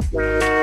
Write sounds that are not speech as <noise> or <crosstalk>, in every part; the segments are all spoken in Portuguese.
Música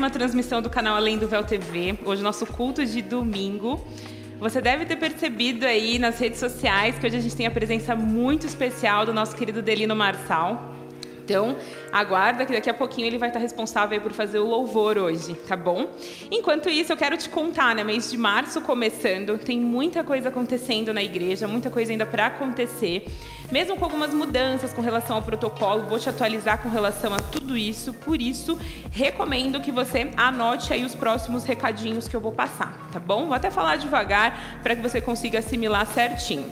uma transmissão do canal Além do Véu TV. Hoje nosso culto de domingo. Você deve ter percebido aí nas redes sociais que hoje a gente tem a presença muito especial do nosso querido Delino Marçal. Então, aguarda que daqui a pouquinho ele vai estar responsável por fazer o louvor hoje, tá bom? Enquanto isso, eu quero te contar, né? Mês de março começando, tem muita coisa acontecendo na igreja, muita coisa ainda para acontecer. Mesmo com algumas mudanças com relação ao protocolo, vou te atualizar com relação a tudo isso. Por isso, recomendo que você anote aí os próximos recadinhos que eu vou passar, tá bom? Vou até falar devagar para que você consiga assimilar certinho.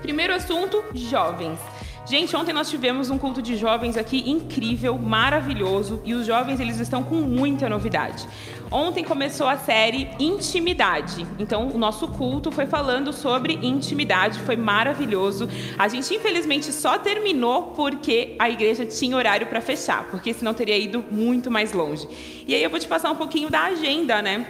Primeiro assunto: jovens. Gente, ontem nós tivemos um culto de jovens aqui incrível, maravilhoso, e os jovens eles estão com muita novidade. Ontem começou a série Intimidade. Então, o nosso culto foi falando sobre intimidade, foi maravilhoso. A gente infelizmente só terminou porque a igreja tinha horário para fechar, porque senão teria ido muito mais longe. E aí eu vou te passar um pouquinho da agenda, né?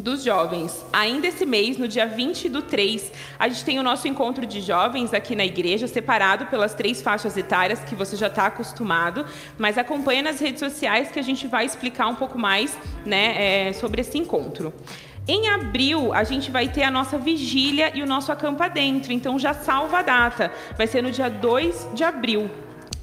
Dos jovens. Ainda esse mês, no dia 20 do 3, a gente tem o nosso encontro de jovens aqui na igreja, separado pelas três faixas etárias que você já está acostumado, mas acompanha nas redes sociais que a gente vai explicar um pouco mais né, é, sobre esse encontro. Em abril, a gente vai ter a nossa vigília e o nosso acampa dentro, então já salva a data. Vai ser no dia 2 de abril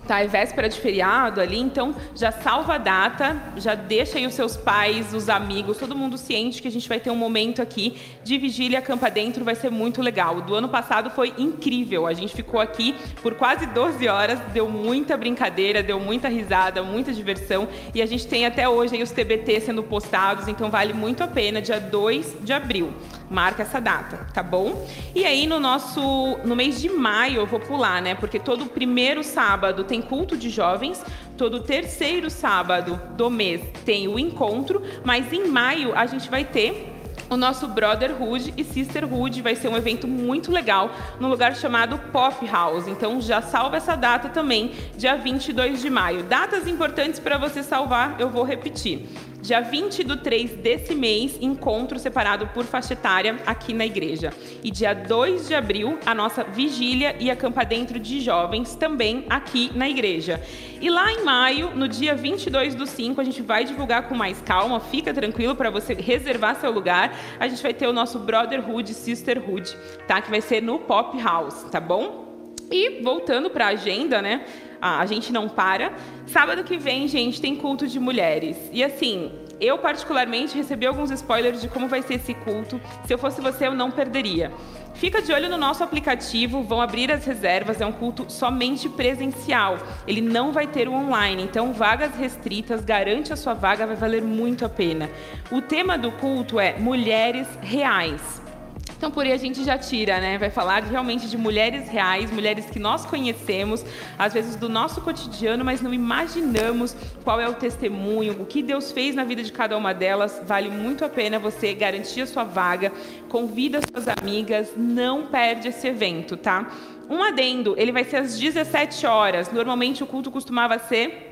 tá? É véspera de feriado ali, então já salva a data, já deixa aí os seus pais, os amigos, todo mundo ciente que a gente vai ter um momento aqui de vigília campa dentro, vai ser muito legal. Do ano passado foi incrível, a gente ficou aqui por quase 12 horas, deu muita brincadeira, deu muita risada, muita diversão e a gente tem até hoje aí os TBT sendo postados, então vale muito a pena, dia 2 de abril. Marca essa data, tá bom? E aí no nosso no mês de maio eu vou pular, né? Porque todo primeiro sábado tem culto de jovens, todo terceiro sábado do mês tem o encontro, mas em maio a gente vai ter o nosso Brotherhood e Sisterhood vai ser um evento muito legal no lugar chamado Pop House. Então já salva essa data também, dia 22 de maio. Datas importantes para você salvar, eu vou repetir. Dia 20 do 3 desse mês, encontro separado por faixa etária aqui na igreja. E dia 2 de abril, a nossa vigília e acampa dentro de jovens também aqui na igreja. E lá em maio, no dia 22 do 5, a gente vai divulgar com mais calma, fica tranquilo para você reservar seu lugar. A gente vai ter o nosso Brotherhood, Sisterhood, tá? Que vai ser no Pop House, tá bom? E voltando para a agenda, né? A gente não para. Sábado que vem, gente, tem culto de mulheres. E assim, eu particularmente recebi alguns spoilers de como vai ser esse culto. Se eu fosse você, eu não perderia. Fica de olho no nosso aplicativo, vão abrir as reservas, é um culto somente presencial. Ele não vai ter o online, então vagas restritas, garante a sua vaga, vai valer muito a pena. O tema do culto é mulheres reais. Então, por aí a gente já tira, né? Vai falar realmente de mulheres reais, mulheres que nós conhecemos, às vezes do nosso cotidiano, mas não imaginamos qual é o testemunho, o que Deus fez na vida de cada uma delas. Vale muito a pena você garantir a sua vaga, convida suas amigas, não perde esse evento, tá? Um adendo, ele vai ser às 17 horas. Normalmente o culto costumava ser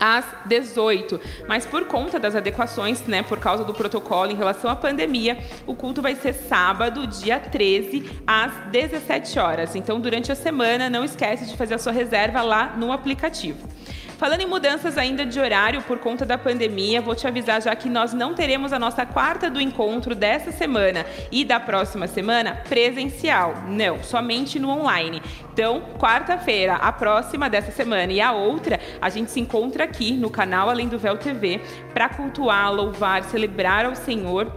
às 18. Mas por conta das adequações, né, por causa do protocolo em relação à pandemia, o culto vai ser sábado, dia 13, às 17 horas. Então, durante a semana, não esquece de fazer a sua reserva lá no aplicativo. Falando em mudanças ainda de horário por conta da pandemia, vou te avisar já que nós não teremos a nossa quarta do encontro dessa semana e da próxima semana presencial. Não, somente no online. Então, quarta-feira, a próxima dessa semana e a outra, a gente se encontra aqui no canal Além do Véu TV para cultuar, louvar, celebrar ao Senhor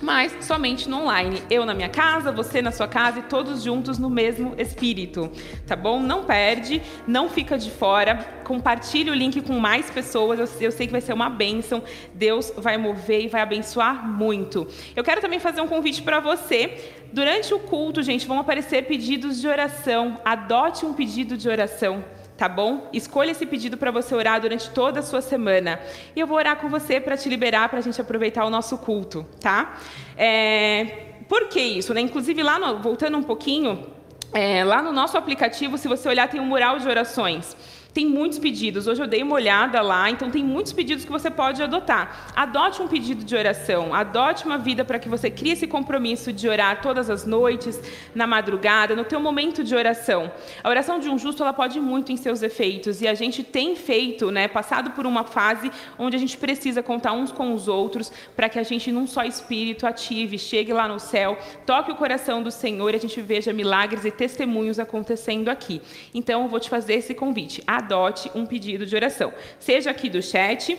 mas somente no online. Eu na minha casa, você na sua casa e todos juntos no mesmo espírito, tá bom? Não perde, não fica de fora. Compartilhe o link com mais pessoas. Eu, eu sei que vai ser uma bênção. Deus vai mover e vai abençoar muito. Eu quero também fazer um convite para você. Durante o culto, gente, vão aparecer pedidos de oração. Adote um pedido de oração tá bom? Escolha esse pedido para você orar durante toda a sua semana. E eu vou orar com você para te liberar, para a gente aproveitar o nosso culto, tá? É... Por que isso? Né? Inclusive, lá no... voltando um pouquinho, é, lá no nosso aplicativo, se você olhar, tem um mural de orações. Tem muitos pedidos. Hoje eu dei uma olhada lá, então tem muitos pedidos que você pode adotar. Adote um pedido de oração, adote uma vida para que você crie esse compromisso de orar todas as noites, na madrugada, no teu momento de oração. A oração de um justo ela pode muito em seus efeitos e a gente tem feito, né, passado por uma fase onde a gente precisa contar uns com os outros para que a gente num só espírito ative, chegue lá no céu, toque o coração do Senhor e a gente veja milagres e testemunhos acontecendo aqui. Então eu vou te fazer esse convite adote um pedido de oração. Seja aqui do chat,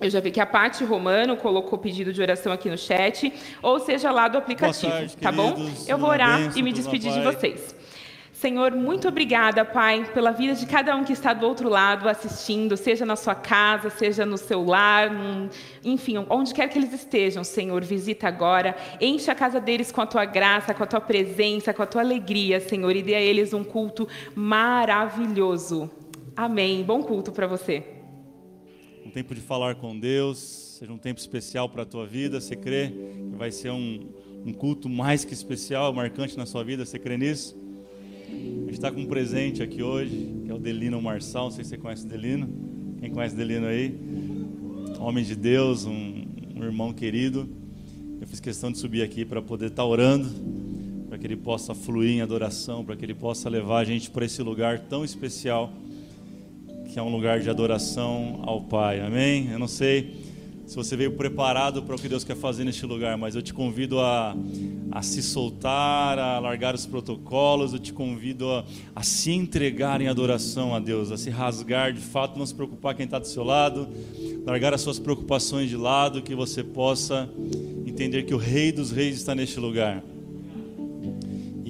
eu já vi que a Paty Romano colocou pedido de oração aqui no chat, ou seja lá do aplicativo, tarde, tá bom? Eu vou orar e me despedir de vocês. Senhor, muito obrigada, Pai, pela vida de cada um que está do outro lado assistindo, seja na sua casa, seja no seu lar, num- enfim, onde quer que eles estejam, Senhor, visita agora, enche a casa deles com a tua graça, com a tua presença, com a tua alegria, Senhor, e dê a eles um culto maravilhoso. Amém. Bom culto para você. Um tempo de falar com Deus, seja um tempo especial para a tua vida. Você crê que vai ser um, um culto mais que especial, marcante na sua vida? Você crê nisso? A gente está com um presente aqui hoje, que é o Delino Marçal. Não sei se você conhece o Delino. Quem conhece o Delino aí? Homem de Deus, um, um irmão querido. Eu fiz questão de subir aqui para poder estar orando, para que ele possa fluir em adoração, para que ele possa levar a gente para esse lugar tão especial que é um lugar de adoração ao Pai. Amém? Eu não sei se você veio preparado para o que Deus quer fazer neste lugar, mas eu te convido a, a se soltar, a largar os protocolos, eu te convido a, a se entregar em adoração a Deus, a se rasgar de fato, não se preocupar quem está do seu lado, largar as suas preocupações de lado, que você possa entender que o Rei dos Reis está neste lugar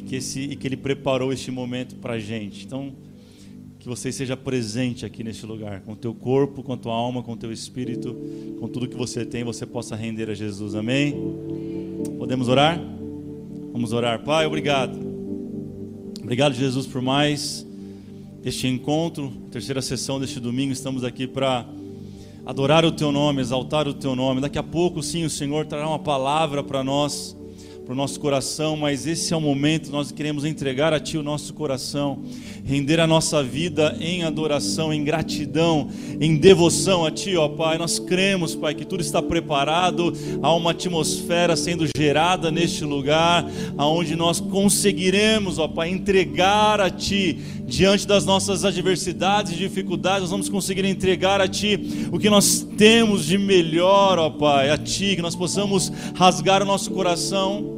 que, esse, e que Ele preparou este momento para a gente. Então, que você seja presente aqui neste lugar, com o teu corpo, com a tua alma, com o teu espírito, com tudo que você tem, você possa render a Jesus. Amém? Podemos orar? Vamos orar. Pai, obrigado. Obrigado, Jesus, por mais este encontro, terceira sessão deste domingo. Estamos aqui para adorar o teu nome, exaltar o teu nome. Daqui a pouco, sim, o Senhor trará uma palavra para nós, para o nosso coração, mas esse é o momento, nós queremos entregar a Ti o nosso coração, render a nossa vida em adoração, em gratidão, em devoção a Ti, ó Pai. Nós cremos, Pai, que tudo está preparado, há uma atmosfera sendo gerada neste lugar, aonde nós conseguiremos, ó Pai, entregar a Ti diante das nossas adversidades e dificuldades, nós vamos conseguir entregar a Ti o que nós temos de melhor, ó Pai, a Ti, que nós possamos rasgar o nosso coração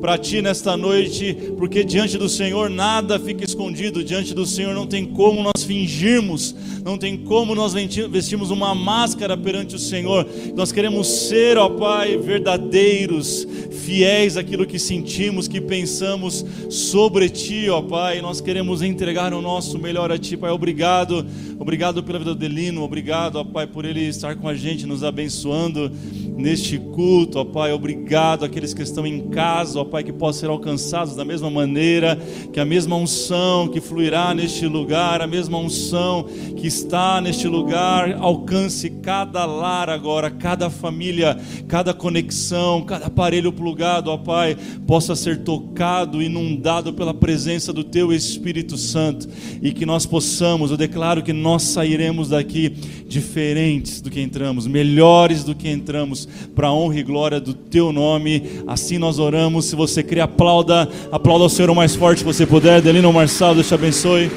para Ti nesta noite, porque diante do Senhor nada fica escondido, diante do Senhor não tem como nós fingirmos, não tem como nós vestirmos uma máscara perante o Senhor. Nós queremos ser, ó Pai, verdadeiros, fiéis àquilo que sentimos, que pensamos sobre Ti, ó Pai. Nós queremos entregar o nosso melhor a Ti, Pai. Obrigado, obrigado pela vida do Delino, obrigado, ó Pai, por ele estar com a gente, nos abençoando neste culto, ó Pai. Obrigado àqueles que estão em casa, ó Pai, que possam ser alcançados da mesma maneira, que a mesma unção que fluirá neste lugar, a mesma unção que está neste lugar, alcance cada lar agora, cada família, cada conexão, cada aparelho plugado, ó Pai, possa ser tocado, inundado pela presença do Teu Espírito Santo e que nós possamos, eu declaro que nós sairemos daqui diferentes do que entramos, melhores do que entramos, para a honra e glória do Teu nome. Assim nós oramos. Se você crê, aplauda, aplauda o Senhor o mais forte que você puder. Delino Marçal, Deus te abençoe.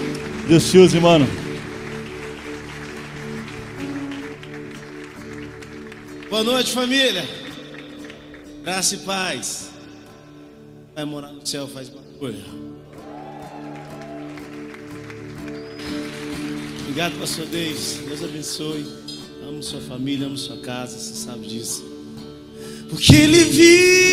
Deus te use, mano. Boa noite, família. Graça e paz. Vai morar no céu, faz barulho. Obrigado, pastor Deus. Deus abençoe. Amo sua família, amo sua casa, você sabe disso. Porque ele vive.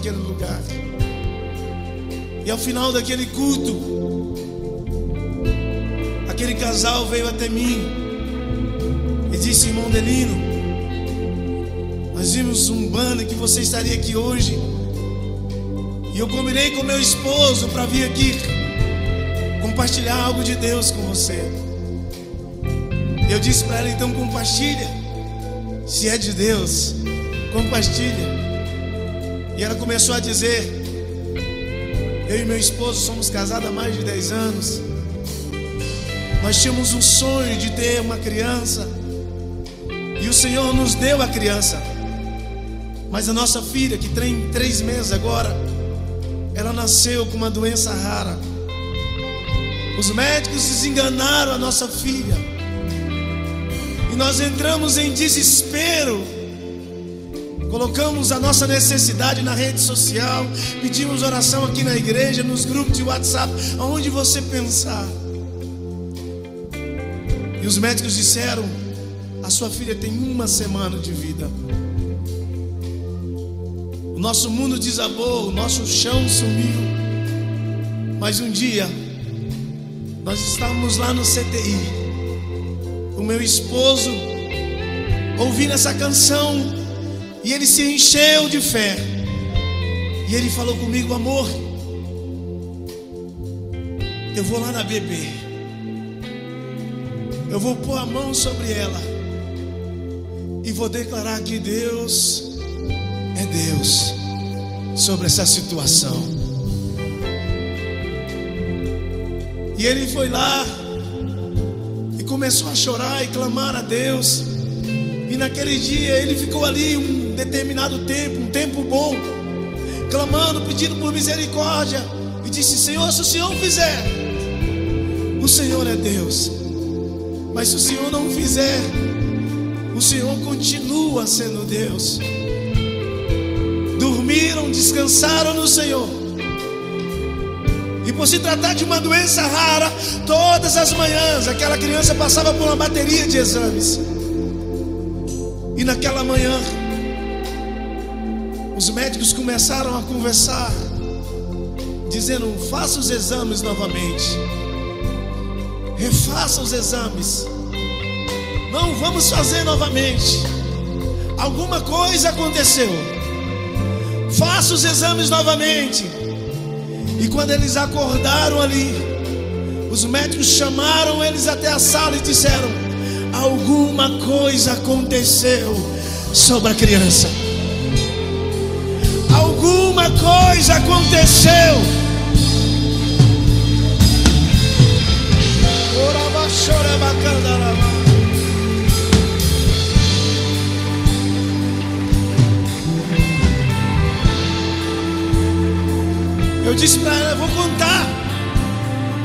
Naquele lugar. E ao final daquele culto, aquele casal veio até mim e disse: Irmão Delino, nós vimos um banner que você estaria aqui hoje. E eu combinei com meu esposo para vir aqui compartilhar algo de Deus com você. Eu disse para ela então compartilha. Se é de Deus, compartilha. E ela começou a dizer: Eu e meu esposo somos casados há mais de 10 anos. Nós tínhamos um sonho de ter uma criança. E o Senhor nos deu a criança. Mas a nossa filha, que tem três meses agora, ela nasceu com uma doença rara. Os médicos desenganaram a nossa filha. E nós entramos em desespero. Colocamos a nossa necessidade na rede social, pedimos oração aqui na igreja, nos grupos de WhatsApp, aonde você pensar. E os médicos disseram: a sua filha tem uma semana de vida. O nosso mundo desabou, o nosso chão sumiu. Mas um dia, nós estávamos lá no CTI, o meu esposo, ouvindo essa canção E ele se encheu de fé. E ele falou comigo, amor, eu vou lá na bebê. Eu vou pôr a mão sobre ela. E vou declarar que Deus é Deus sobre essa situação. E ele foi lá e começou a chorar e clamar a Deus. E naquele dia ele ficou ali um determinado tempo, um tempo bom, clamando, pedindo por misericórdia. E disse: Senhor, se o Senhor fizer, o Senhor é Deus. Mas se o Senhor não fizer, o Senhor continua sendo Deus. Dormiram, descansaram no Senhor. E por se tratar de uma doença rara, todas as manhãs aquela criança passava por uma bateria de exames. E naquela manhã, os médicos começaram a conversar, dizendo: faça os exames novamente, refaça os exames. Não vamos fazer novamente. Alguma coisa aconteceu. Faça os exames novamente. E quando eles acordaram ali, os médicos chamaram eles até a sala e disseram: alguma coisa aconteceu sobre a criança. Alguma coisa aconteceu. Eu disse para ela: Eu vou contar.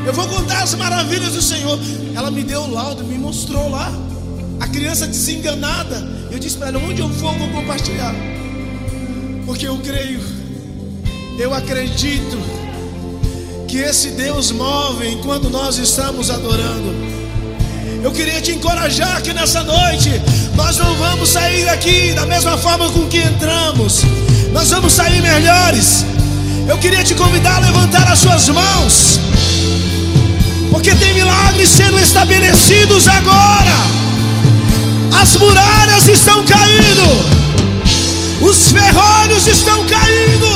Eu vou contar as maravilhas do Senhor. Ela me deu o laudo, me mostrou lá. A criança desenganada. Eu disse para ela: onde eu for, eu vou compartilhar. Porque eu creio, eu acredito que esse Deus move enquanto nós estamos adorando. Eu queria te encorajar que nessa noite nós não vamos sair aqui da mesma forma com que entramos. Nós vamos sair melhores. Eu queria te convidar a levantar as suas mãos. Porque tem milagres sendo estabelecidos agora. As muralhas estão caindo. Os ferrolhos estão caindo.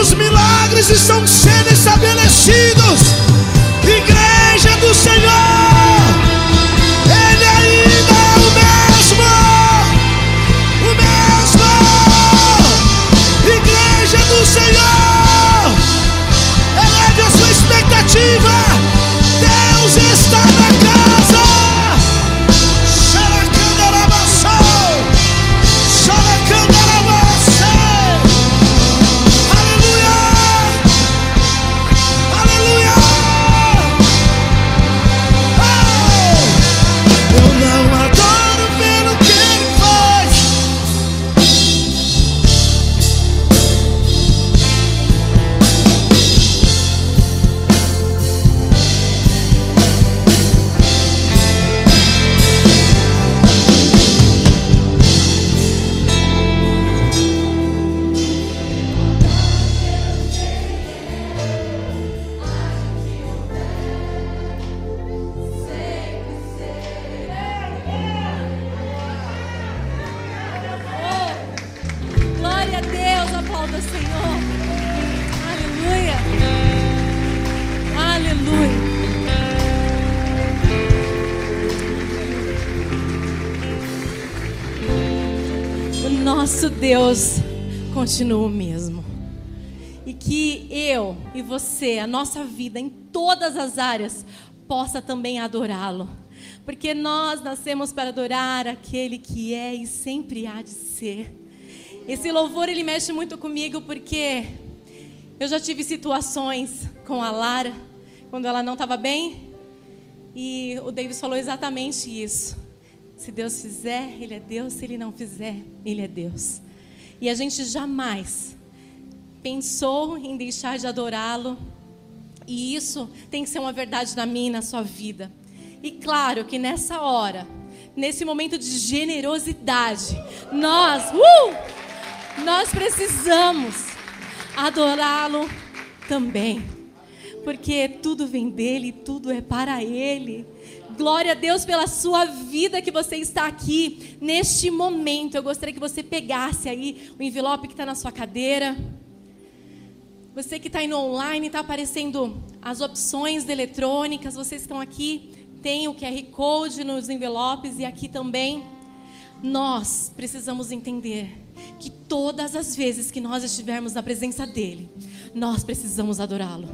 Os milagres estão sendo estabelecidos. Igreja você, a nossa vida em todas as áreas, possa também adorá-lo. Porque nós nascemos para adorar aquele que é e sempre há de ser. Esse louvor ele mexe muito comigo porque eu já tive situações com a Lara quando ela não estava bem e o Davis falou exatamente isso. Se Deus fizer, ele é Deus, se ele não fizer, ele é Deus. E a gente jamais pensou em deixar de adorá-lo. E isso tem que ser uma verdade na minha e na sua vida. E claro que nessa hora, nesse momento de generosidade, nós, uh, nós precisamos adorá-lo também. porque tudo vem dele, tudo é para ele. Glória a Deus pela sua vida que você está aqui neste momento. Eu gostaria que você pegasse aí o envelope que está na sua cadeira. Você que está indo online, está aparecendo as opções eletrônicas. Vocês estão aqui, tem o QR Code nos envelopes e aqui também. Nós precisamos entender que todas as vezes que nós estivermos na presença dEle, nós precisamos adorá-lo.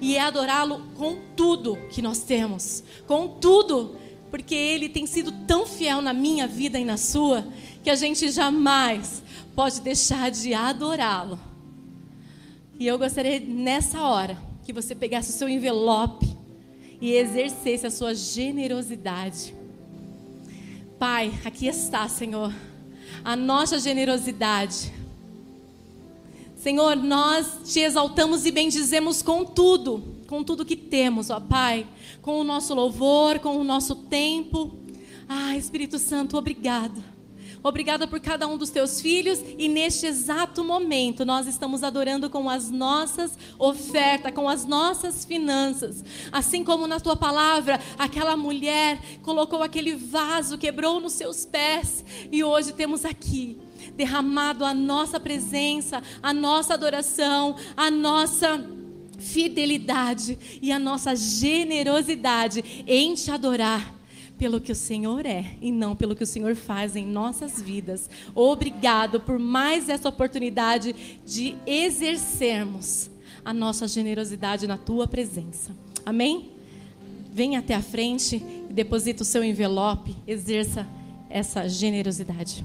E é adorá-lo com tudo que nós temos, com tudo, porque Ele tem sido tão fiel na minha vida e na sua, que a gente jamais pode deixar de adorá-lo. E eu gostaria nessa hora que você pegasse o seu envelope e exercesse a sua generosidade. Pai, aqui está, Senhor, a nossa generosidade Senhor, nós te exaltamos e bendizemos com tudo, com tudo que temos, ó Pai, com o nosso louvor, com o nosso tempo. Ah, Espírito Santo, obrigado. Obrigada por cada um dos teus filhos. E neste exato momento nós estamos adorando com as nossas ofertas, com as nossas finanças. Assim como na tua palavra, aquela mulher colocou aquele vaso, quebrou nos seus pés. E hoje temos aqui derramado a nossa presença, a nossa adoração, a nossa fidelidade e a nossa generosidade em te adorar pelo que o Senhor é e não pelo que o Senhor faz em nossas vidas. Obrigado por mais essa oportunidade de exercermos a nossa generosidade na tua presença. Amém? Venha até a frente e deposita o seu envelope, exerça essa generosidade.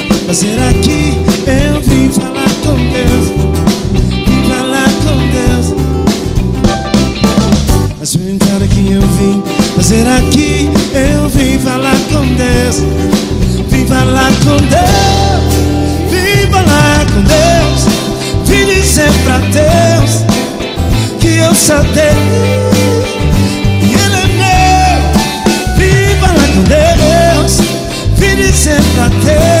Fazer aqui eu vim falar com Deus? Vim falar com Deus. Mas perguntaram que eu vim. fazer aqui eu vim falar com Deus? Vim falar com Deus. Vim falar com Deus. Vim dizer pra Deus que eu sou Deus. É vim falar com Deus, vim dizer pra Deus.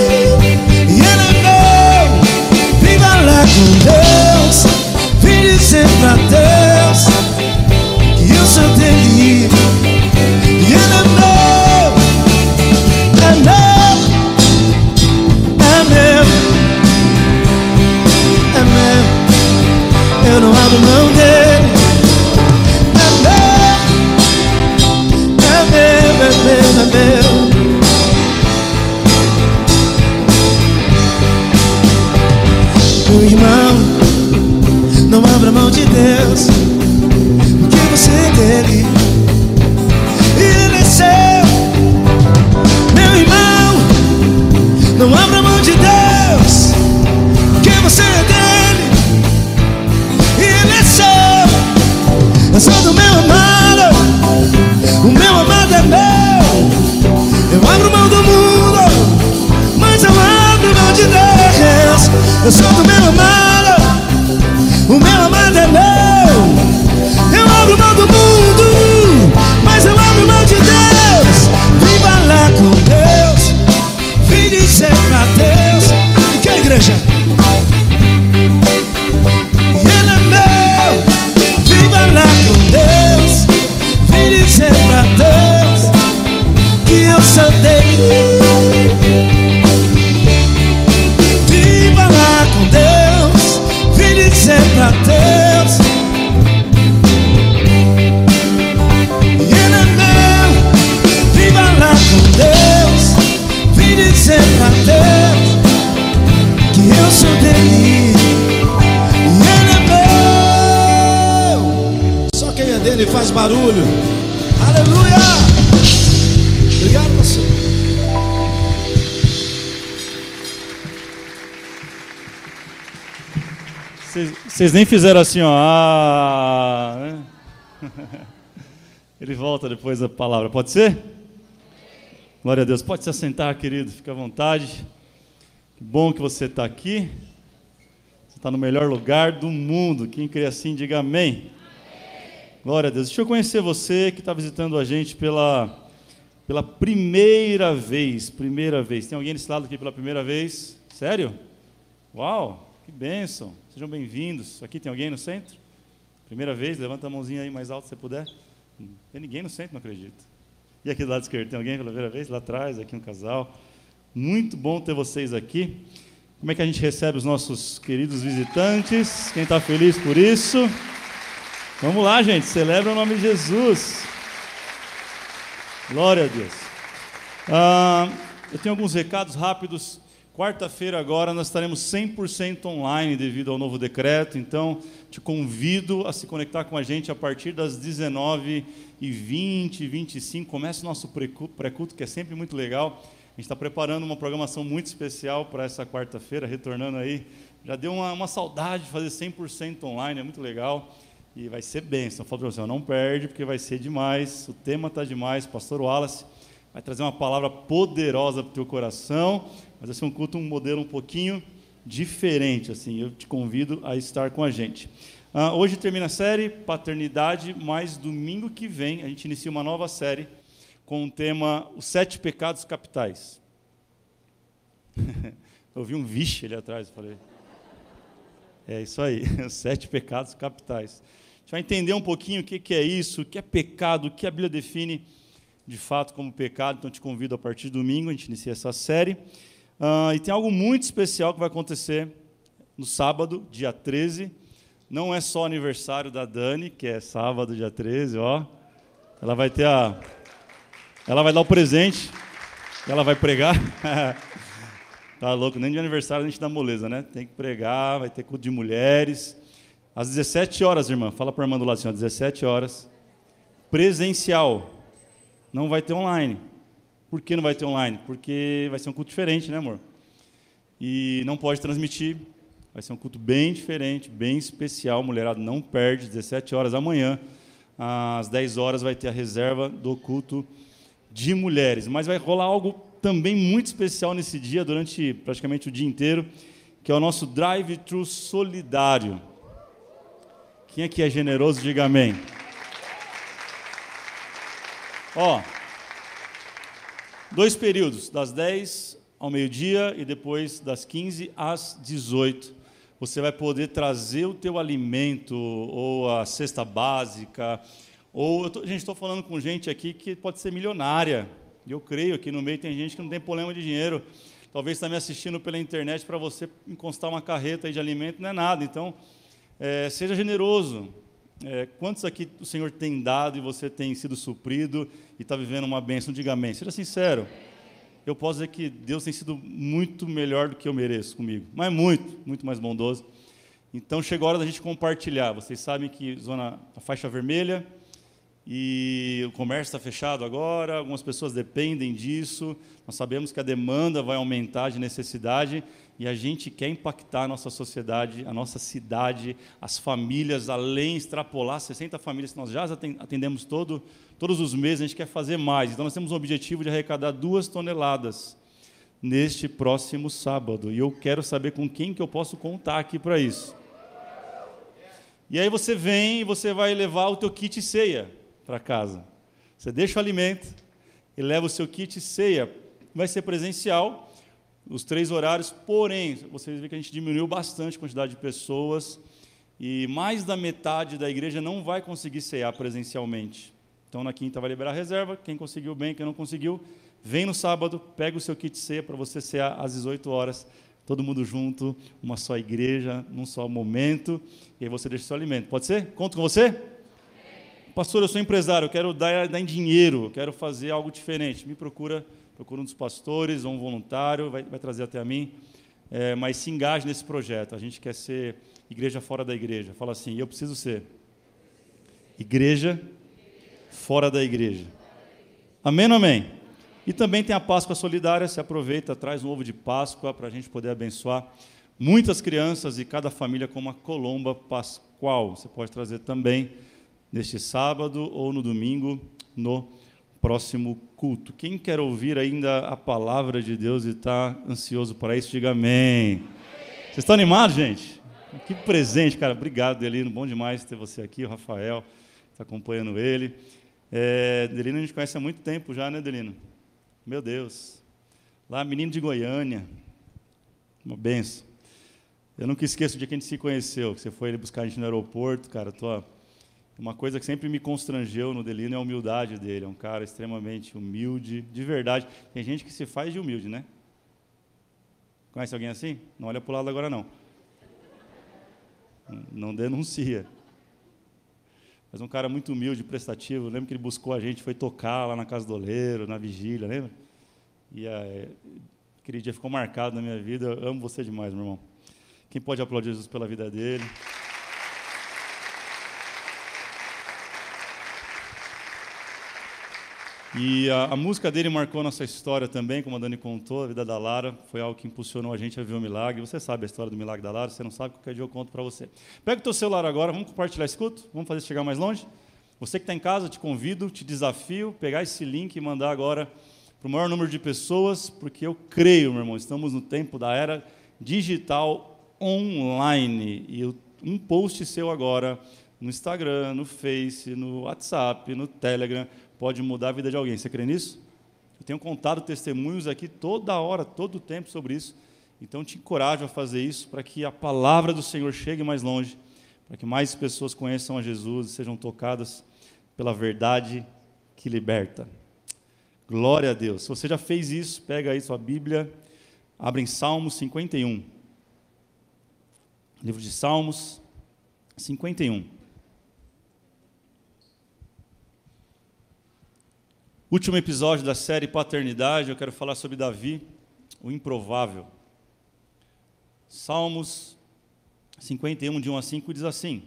Vocês nem fizeram assim, ó. Ah, né? <laughs> Ele volta depois da palavra. Pode ser? Glória a Deus. Pode se assentar, querido. Fica à vontade. Que bom que você está aqui. Você está no melhor lugar do mundo. Quem crê assim, diga amém. Glória a Deus. Deixa eu conhecer você que está visitando a gente pela, pela primeira vez. Primeira vez. Tem alguém nesse lado aqui pela primeira vez? Sério? Uau, que bênção. Sejam bem-vindos. Aqui tem alguém no centro? Primeira vez? Levanta a mãozinha aí mais alto se puder. Tem ninguém no centro, não acredito. E aqui do lado esquerdo, tem alguém pela primeira vez? Lá atrás, aqui um casal. Muito bom ter vocês aqui. Como é que a gente recebe os nossos queridos visitantes? Quem está feliz por isso? Vamos lá, gente. Celebra o nome de Jesus. Glória a Deus. Ah, eu tenho alguns recados rápidos. Quarta-feira agora nós estaremos 100% online devido ao novo decreto, então te convido a se conectar com a gente a partir das 19 e 20, 25. Começa o nosso pré-culto, que é sempre muito legal. A gente está preparando uma programação muito especial para essa quarta-feira, retornando aí. Já deu uma, uma saudade de fazer 100% online, é muito legal. E vai ser bênção. Falo para você, não perde, porque vai ser demais. O tema está demais. Pastor Wallace vai trazer uma palavra poderosa para o teu coração. Mas vai ser um culto, um modelo um pouquinho diferente. assim. Eu te convido a estar com a gente. Uh, hoje termina a série Paternidade, mas domingo que vem a gente inicia uma nova série com o tema Os Sete Pecados Capitais. <laughs> Eu vi um vixe ali atrás, falei. É isso aí, <laughs> os sete pecados capitais. A gente vai entender um pouquinho o que é isso, o que é pecado, o que a Bíblia define de fato como pecado. Então, te convido a partir de domingo, a gente inicia essa série. Uh, e tem algo muito especial que vai acontecer no sábado, dia 13. Não é só aniversário da Dani, que é sábado, dia 13, ó. Ela vai ter a. Ela vai dar o presente. Ela vai pregar. <laughs> tá louco, nem de aniversário a gente dá moleza, né? Tem que pregar, vai ter culto de mulheres. Às 17 horas, irmã. Fala para a irmã do lado assim, ó, 17 horas. Presencial. Não vai ter online. Por que não vai ter online? Porque vai ser um culto diferente, né, amor? E não pode transmitir. Vai ser um culto bem diferente, bem especial. Mulherada não perde, 17 horas da manhã. Às 10 horas vai ter a reserva do culto de mulheres. Mas vai rolar algo também muito especial nesse dia, durante praticamente o dia inteiro, que é o nosso drive-thru solidário. Quem aqui é generoso, diga amém. Ó, Dois períodos, das 10 ao meio-dia e depois das 15 às 18. Você vai poder trazer o teu alimento ou a cesta básica. Ou tô, gente, estou falando com gente aqui que pode ser milionária. Eu creio aqui no meio tem gente que não tem problema de dinheiro. Talvez está me assistindo pela internet para você encostar uma carreta de alimento não é nada. Então, é, seja generoso. É, quantos aqui o Senhor tem dado e você tem sido suprido e está vivendo uma bênção? Diga amém. Seja sincero. Eu posso dizer que Deus tem sido muito melhor do que eu mereço comigo, mas muito, muito mais bondoso. Então chegou a hora da gente compartilhar. Vocês sabem que zona a faixa vermelha e o comércio está fechado agora. Algumas pessoas dependem disso. Nós sabemos que a demanda vai aumentar de necessidade e a gente quer impactar a nossa sociedade, a nossa cidade, as famílias, além extrapolar 60 famílias que nós já atendemos todo, todos os meses, a gente quer fazer mais. Então nós temos o objetivo de arrecadar duas toneladas neste próximo sábado. E eu quero saber com quem que eu posso contar aqui para isso. E aí você vem e você vai levar o teu kit ceia para casa. Você deixa o alimento e leva o seu kit ceia. Vai ser presencial os três horários, porém, vocês veem que a gente diminuiu bastante a quantidade de pessoas e mais da metade da igreja não vai conseguir cear presencialmente. Então, na quinta vai liberar a reserva, quem conseguiu bem, quem não conseguiu, vem no sábado, pega o seu kit ceia para você cear às 18 horas, todo mundo junto, uma só igreja, num só momento, e aí você deixa o seu alimento. Pode ser? Conto com você? Pastor, eu sou empresário, eu quero dar, dar em dinheiro, eu quero fazer algo diferente. Me procura procura um dos pastores ou um voluntário, vai, vai trazer até a mim. É, mas se engaje nesse projeto. A gente quer ser igreja fora da igreja. Fala assim, eu preciso ser igreja fora da igreja. Amém ou amém? E também tem a Páscoa Solidária, se aproveita, traz um ovo de Páscoa para a gente poder abençoar muitas crianças e cada família com uma colomba pascual. Você pode trazer também neste sábado ou no domingo, no próximo culto. Quem quer ouvir ainda a palavra de Deus e está ansioso para isso, diga amém. Vocês estão animados, gente? Que presente, cara. Obrigado, Delino. Bom demais ter você aqui, o Rafael está acompanhando ele. É, Delino a gente conhece há muito tempo já, né, Delino? Meu Deus. Lá, menino de Goiânia. Uma benção. Eu nunca esqueço o dia que a gente se conheceu, que você foi ele buscar a gente no aeroporto, cara. Tua... Uma coisa que sempre me constrangeu no Delino é a humildade dele. É um cara extremamente humilde, de verdade. Tem gente que se faz de humilde, né? Conhece alguém assim? Não olha para o lado agora, não. Não denuncia. Mas um cara muito humilde, prestativo. lembro que ele buscou a gente, foi tocar lá na casa do oleiro, na vigília, lembra? E é, aquele dia ficou marcado na minha vida. Eu amo você demais, meu irmão. Quem pode aplaudir Jesus pela vida dele? E a, a, música dele marcou nossa história também, como a Dani contou, a vida da Lara. Foi algo que impulsionou a gente a ver o milagre. Você sabe a história do milagre da Lara, você não sabe, qualquer dia eu conto para você. Pega o teu celular agora, vamos compartilhar esse culto? Vamos fazer chegar mais longe? Você que está em casa, te convido, te desafio, pegar esse link e mandar agora para o maior número de pessoas, porque eu creio, meu irmão, estamos no tempo da era digital online. E um post seu agora no Instagram, no Face, no WhatsApp, no Telegram, pode mudar a vida de alguém. Você crê nisso? Eu tenho contado testemunhos aqui toda hora, todo o tempo sobre isso. Então te encorajo a fazer isso para que a palavra do Senhor chegue mais longe, para que mais pessoas conheçam a Jesus e sejam tocadas pela verdade que liberta. Glória a Deus. Se você já fez isso, pega aí sua Bíblia, abre em Salmos 51. Livro de Salmos 51. Último episódio da série Paternidade, eu quero falar sobre Davi, o improvável. Salmos 51, de 1 a 5, diz assim: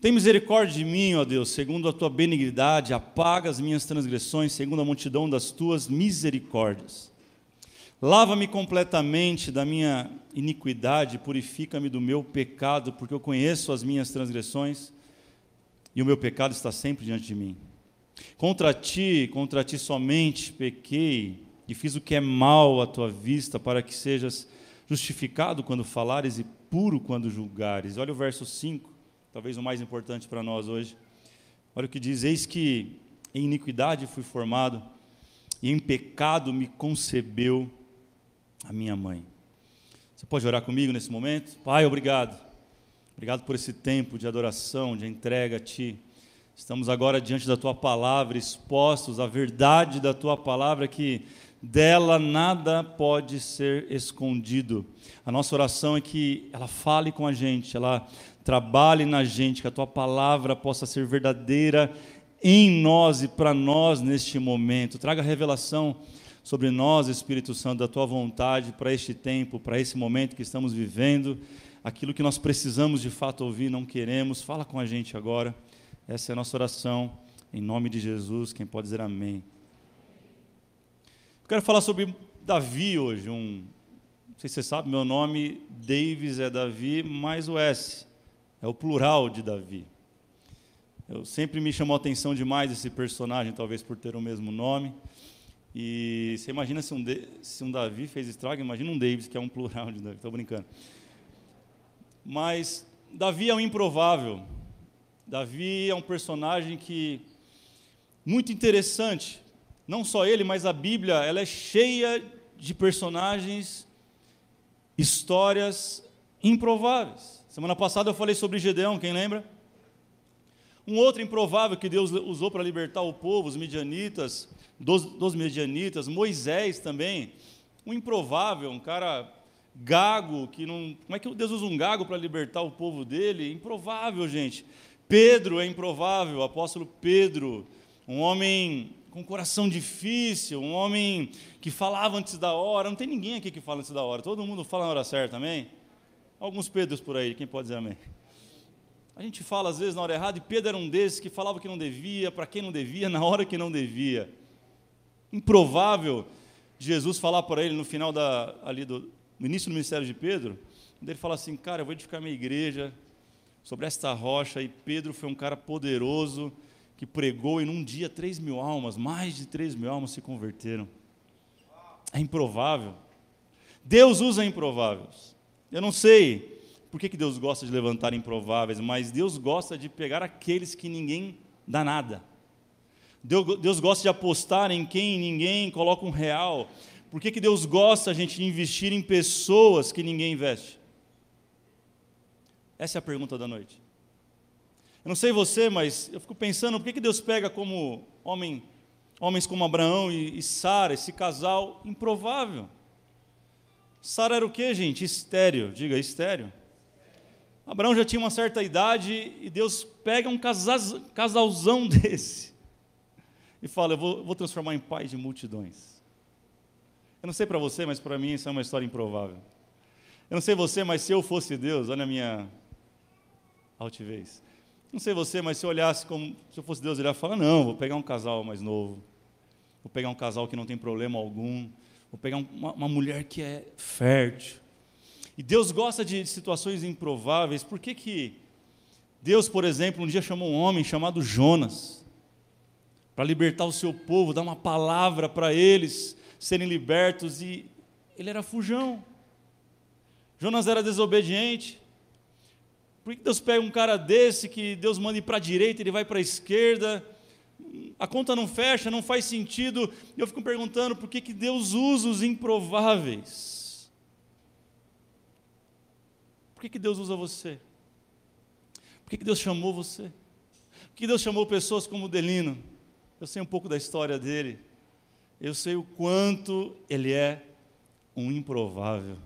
Tem misericórdia de mim, ó Deus, segundo a tua benignidade, apaga as minhas transgressões, segundo a multidão das tuas misericórdias. Lava-me completamente da minha iniquidade, purifica-me do meu pecado, porque eu conheço as minhas transgressões e o meu pecado está sempre diante de mim. Contra ti, contra ti somente pequei e fiz o que é mal à tua vista, para que sejas justificado quando falares e puro quando julgares. Olha o verso 5, talvez o mais importante para nós hoje. Olha o que diz: Eis que em iniquidade fui formado, e em pecado me concebeu a minha mãe. Você pode orar comigo nesse momento? Pai, obrigado. Obrigado por esse tempo de adoração, de entrega a Ti. Estamos agora diante da tua palavra, expostos à verdade da tua palavra, que dela nada pode ser escondido. A nossa oração é que ela fale com a gente, ela trabalhe na gente, que a tua palavra possa ser verdadeira em nós e para nós neste momento. Traga revelação sobre nós, Espírito Santo, da tua vontade para este tempo, para esse momento que estamos vivendo. Aquilo que nós precisamos de fato ouvir, não queremos. Fala com a gente agora. Essa é a nossa oração, em nome de Jesus. Quem pode dizer amém? Eu quero falar sobre Davi hoje. Um, não sei se você sabe, meu nome Davis é Davi, mais o S. É o plural de Davi. Eu sempre me chamou a atenção demais esse personagem, talvez por ter o mesmo nome. E você imagina se um, de, se um Davi fez estrago, imagina um Davis, que é um plural de Davi. Estou brincando. Mas Davi é um improvável. Davi é um personagem que muito interessante. Não só ele, mas a Bíblia, ela é cheia de personagens, histórias improváveis. Semana passada eu falei sobre Gedeão, quem lembra? Um outro improvável que Deus usou para libertar o povo, os midianitas, dos, dos midianitas, Moisés também. Um improvável, um cara gago, que não. Como é que Deus usa um gago para libertar o povo dele? Improvável, gente. Pedro é improvável, o apóstolo Pedro, um homem com coração difícil, um homem que falava antes da hora. Não tem ninguém aqui que fala antes da hora, todo mundo fala na hora certa, amém? Alguns Pedros por aí, quem pode dizer amém? A gente fala às vezes na hora errada, e Pedro era um desses que falava que não devia, para quem não devia, <laughs> na hora que não devia. Improvável Jesus falar para ele no final da, ali do no início do ministério de Pedro, ele fala assim, cara, eu vou edificar minha igreja sobre esta rocha, e Pedro foi um cara poderoso, que pregou, e num dia três mil almas, mais de três mil almas se converteram. É improvável. Deus usa improváveis. Eu não sei por que, que Deus gosta de levantar improváveis, mas Deus gosta de pegar aqueles que ninguém dá nada. Deus, Deus gosta de apostar em quem ninguém coloca um real. Por que, que Deus gosta, a gente, de investir em pessoas que ninguém investe? Essa é a pergunta da noite. Eu não sei você, mas eu fico pensando, por que, que Deus pega como homem, homens como Abraão e, e Sara, esse casal improvável? Sara era o que, gente? Estéreo, diga estéreo. Abraão já tinha uma certa idade e Deus pega um casalzão <laughs> desse e fala: Eu vou, vou transformar em pai de multidões. Eu não sei para você, mas para mim isso é uma história improvável. Eu não sei você, mas se eu fosse Deus, olha a minha altivez. Não sei você, mas se eu olhasse como se eu fosse Deus, ele ia falar: não, vou pegar um casal mais novo, vou pegar um casal que não tem problema algum, vou pegar uma, uma mulher que é fértil. E Deus gosta de situações improváveis. Por que, que Deus, por exemplo, um dia chamou um homem chamado Jonas para libertar o seu povo, dar uma palavra para eles serem libertos e ele era fujão. Jonas era desobediente. Por que Deus pega um cara desse que Deus manda ir para a direita, ele vai para a esquerda? A conta não fecha, não faz sentido. Eu fico perguntando por que, que Deus usa os improváveis? Por que, que Deus usa você? Por que, que Deus chamou você? Por que Deus chamou pessoas como Delino? Eu sei um pouco da história dele eu sei o quanto ele é um improvável.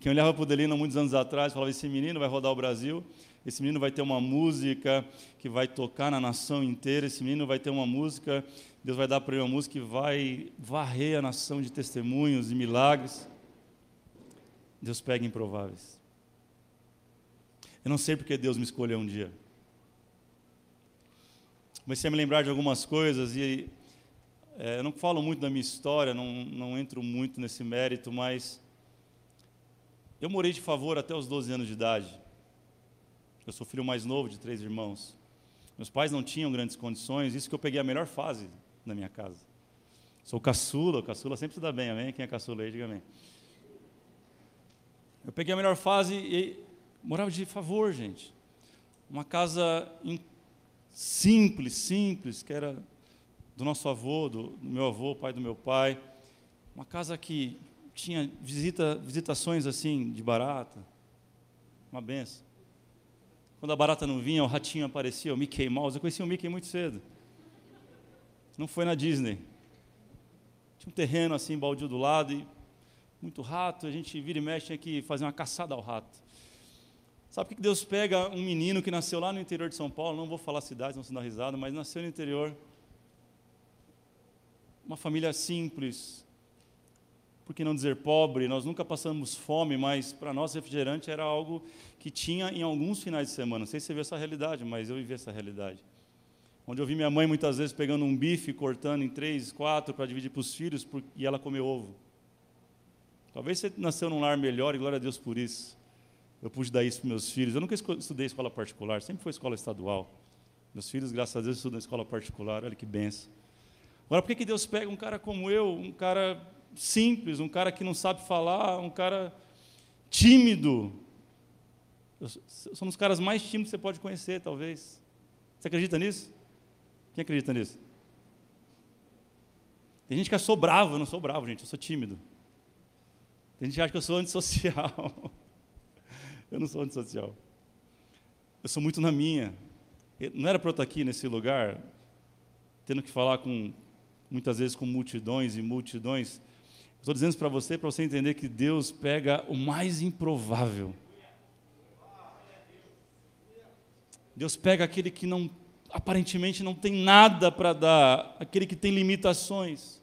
Quem olhava para o Delino muitos anos atrás falava: esse menino vai rodar o Brasil, esse menino vai ter uma música que vai tocar na nação inteira, esse menino vai ter uma música, Deus vai dar para ele uma música que vai varrer a nação de testemunhos e milagres. Deus pega improváveis. Eu não sei porque Deus me escolheu um dia. Comecei a me lembrar de algumas coisas e é, eu não falo muito da minha história, não, não entro muito nesse mérito, mas eu morei de favor até os 12 anos de idade. Eu sou filho mais novo de três irmãos. Meus pais não tinham grandes condições, isso que eu peguei a melhor fase na minha casa. Sou caçula, caçula sempre se dá bem, amém? Quem é caçula aí, diga amém. Eu peguei a melhor fase e morava de favor, gente. Uma casa simples, simples, que era do nosso avô, do, do meu avô, pai do meu pai. Uma casa que tinha visita, visitações assim de barata. Uma benção. Quando a barata não vinha, o ratinho aparecia, o Mickey Mouse. Eu conheci o Mickey muito cedo. Não foi na Disney. Tinha um terreno assim, baldio do lado e muito rato. A gente vira e mexe, tinha que fazer uma caçada ao rato. Sabe por que Deus pega um menino que nasceu lá no interior de São Paulo? Não vou falar cidade, não se dá risada, mas nasceu no interior uma família simples, por que não dizer pobre? Nós nunca passamos fome, mas para nós refrigerante era algo que tinha em alguns finais de semana. Não sei se você vê essa realidade, mas eu vivi essa realidade. Onde eu vi minha mãe muitas vezes pegando um bife, cortando em três, quatro para dividir para os filhos e ela comeu ovo. Talvez você nasceu num lar melhor e glória a Deus por isso. Eu pude dar isso para meus filhos. Eu nunca estudei escola particular, sempre foi escola estadual. Meus filhos, graças a Deus, estudam escola particular. Olha que benção. Agora, por que Deus pega um cara como eu, um cara simples, um cara que não sabe falar, um cara tímido? Um dos caras mais tímidos que você pode conhecer, talvez. Você acredita nisso? Quem acredita nisso? Tem gente que acha que eu sou bravo, eu não sou bravo, gente, eu sou tímido. Tem gente que acha que eu sou antissocial. <laughs> eu não sou antissocial. Eu sou muito na minha. Não era para eu estar aqui nesse lugar, tendo que falar com muitas vezes com multidões e multidões. Estou dizendo isso para você, para você entender que Deus pega o mais improvável. Deus pega aquele que não aparentemente não tem nada para dar, aquele que tem limitações,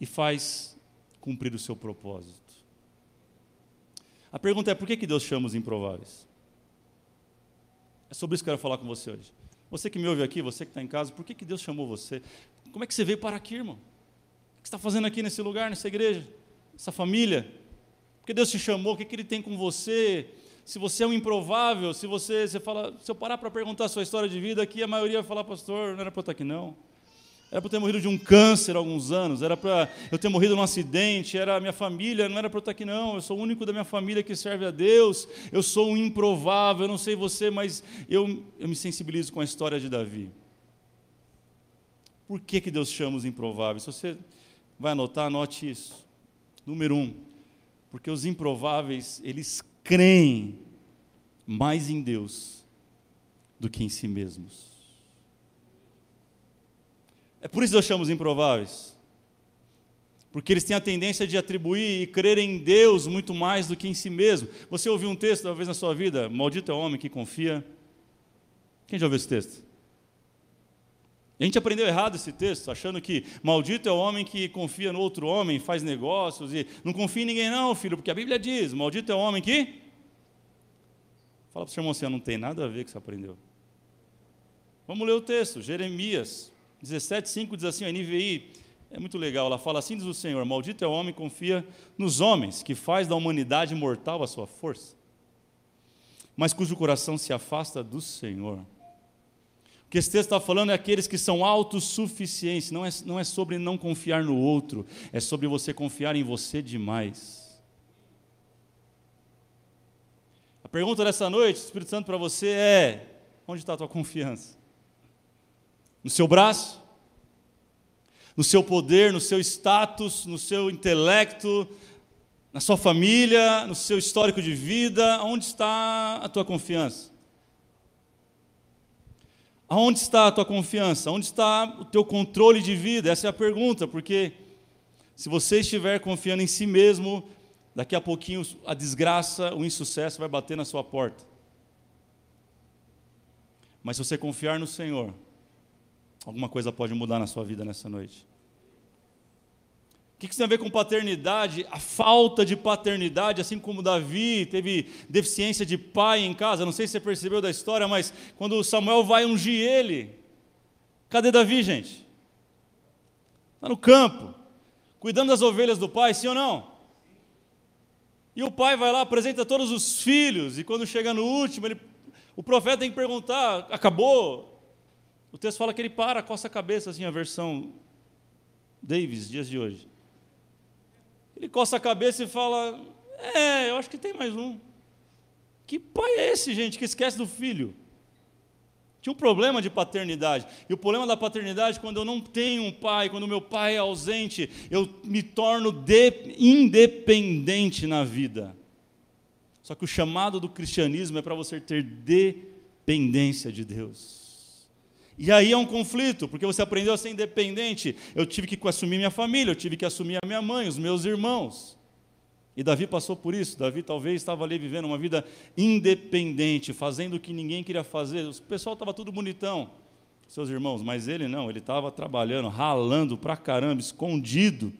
e faz cumprir o seu propósito. A pergunta é: por que Deus chama os improváveis? É sobre isso que eu quero falar com você hoje. Você que me ouve aqui, você que está em casa, por que Deus chamou você? Como é que você veio para aqui, irmão? Que está fazendo aqui nesse lugar, nessa igreja, essa família? Por que Deus te chamou? O que Ele tem com você? se você é um improvável, se você, você fala, se eu parar para perguntar a sua história de vida aqui, a maioria vai falar, pastor, não era para eu estar aqui não. Era para eu ter morrido de um câncer há alguns anos, era para eu ter morrido num acidente, era a minha família, não era para eu estar aqui não. Eu sou o único da minha família que serve a Deus. Eu sou um improvável, eu não sei você, mas eu, eu me sensibilizo com a história de Davi. Por que, que Deus chama os improváveis? Se você vai anotar, anote isso. Número um, porque os improváveis, eles creem mais em Deus do que em si mesmos. É por isso que Deus chama os improváveis. Porque eles têm a tendência de atribuir e crer em Deus muito mais do que em si mesmo. Você ouviu um texto, talvez na sua vida, maldito é o homem que confia. Quem já ouviu esse texto? A gente aprendeu errado esse texto, achando que maldito é o homem que confia no outro homem, faz negócios e não confia em ninguém, não, filho, porque a Bíblia diz: maldito é o homem que. Fala para o seu irmão assim, não tem nada a ver com o que você aprendeu. Vamos ler o texto, Jeremias 17, 5 diz assim, a NVI, é muito legal, ela fala assim: diz o Senhor, maldito é o homem que confia nos homens, que faz da humanidade mortal a sua força, mas cujo coração se afasta do Senhor que esse texto está falando é aqueles que são autossuficientes, não é, não é sobre não confiar no outro, é sobre você confiar em você demais. A pergunta dessa noite, Espírito Santo, para você é: onde está a tua confiança? No seu braço? No seu poder, no seu status, no seu intelecto, na sua família, no seu histórico de vida? Onde está a tua confiança? Aonde está a tua confiança? Onde está o teu controle de vida? Essa é a pergunta, porque se você estiver confiando em si mesmo, daqui a pouquinho a desgraça, o insucesso vai bater na sua porta. Mas se você confiar no Senhor, alguma coisa pode mudar na sua vida nessa noite. O que isso tem a ver com paternidade? A falta de paternidade, assim como Davi teve deficiência de pai em casa. Não sei se você percebeu da história, mas quando Samuel vai ungir ele, cadê Davi, gente? Está no campo, cuidando das ovelhas do pai, sim ou não? E o pai vai lá, apresenta todos os filhos, e quando chega no último, ele, o profeta tem que perguntar: acabou? O texto fala que ele para, coça a cabeça, assim, a versão Davis, dias de hoje. Ele coça a cabeça e fala: É, eu acho que tem mais um. Que pai é esse, gente, que esquece do filho? Tinha um problema de paternidade. E o problema da paternidade, quando eu não tenho um pai, quando meu pai é ausente, eu me torno independente na vida. Só que o chamado do cristianismo é para você ter dependência de Deus. E aí é um conflito, porque você aprendeu a ser independente. Eu tive que assumir minha família, eu tive que assumir a minha mãe, os meus irmãos. E Davi passou por isso. Davi talvez estava ali vivendo uma vida independente, fazendo o que ninguém queria fazer. O pessoal estava tudo bonitão, seus irmãos, mas ele não, ele estava trabalhando, ralando pra caramba, escondido.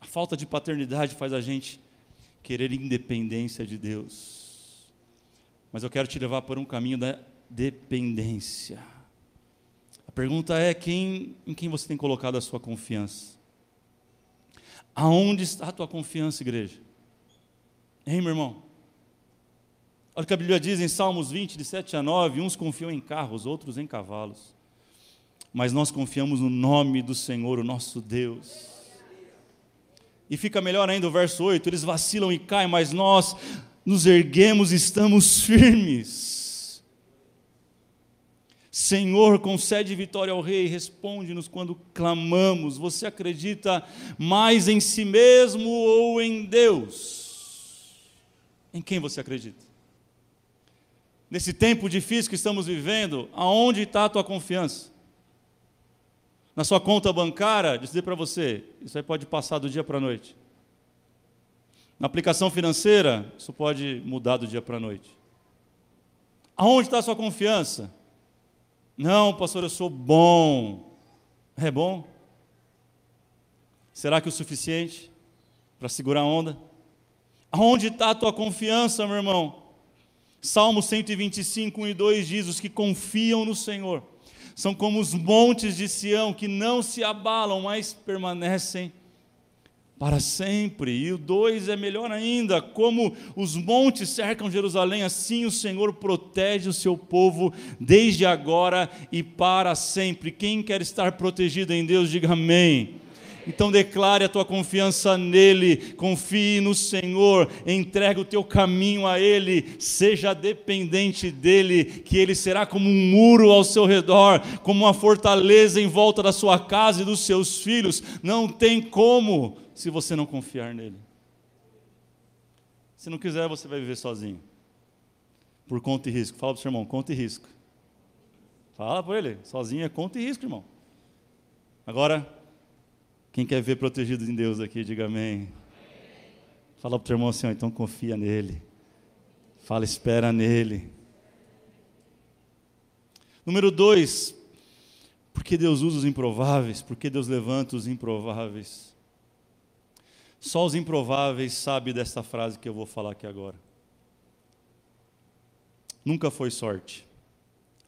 A falta de paternidade faz a gente querer independência de Deus. Mas eu quero te levar por um caminho da dependência pergunta é quem, em quem você tem colocado a sua confiança? Aonde está a tua confiança, igreja? Hein, meu irmão? Olha o que a Bíblia diz em Salmos 20, de 7 a 9: uns confiam em carros, outros em cavalos. Mas nós confiamos no nome do Senhor, o nosso Deus. E fica melhor ainda o verso 8: eles vacilam e caem, mas nós nos erguemos e estamos firmes. Senhor, concede vitória ao Rei, responde-nos quando clamamos. Você acredita mais em si mesmo ou em Deus? Em quem você acredita? Nesse tempo difícil que estamos vivendo, aonde está a tua confiança? Na sua conta bancária, dizer para você, isso aí pode passar do dia para a noite. Na aplicação financeira, isso pode mudar do dia para a noite. Aonde está a sua confiança? Não, pastor, eu sou bom. É bom? Será que é o suficiente para segurar a onda? Aonde está a tua confiança, meu irmão? Salmo 125, 1 e 2 diz: Os que confiam no Senhor são como os montes de Sião, que não se abalam, mas permanecem para sempre. E o 2 é melhor ainda: como os montes cercam Jerusalém, assim o Senhor protege o seu povo desde agora e para sempre. Quem quer estar protegido em Deus, diga amém. Então declare a tua confiança nele, confie no Senhor, entrega o teu caminho a ele, seja dependente dele, que ele será como um muro ao seu redor, como uma fortaleza em volta da sua casa e dos seus filhos. Não tem como se você não confiar nele. Se não quiser, você vai viver sozinho. Por conta e risco. Fala para o seu irmão, conta e risco. Fala para ele, sozinho é conta e risco, irmão. Agora, quem quer ver protegido em Deus aqui, diga amém. Fala para o teu irmão assim, ó, então confia nele. Fala, espera nele. Número dois, porque Deus usa os improváveis? Porque Deus levanta os improváveis? Só os improváveis sabem desta frase que eu vou falar aqui agora. Nunca foi sorte,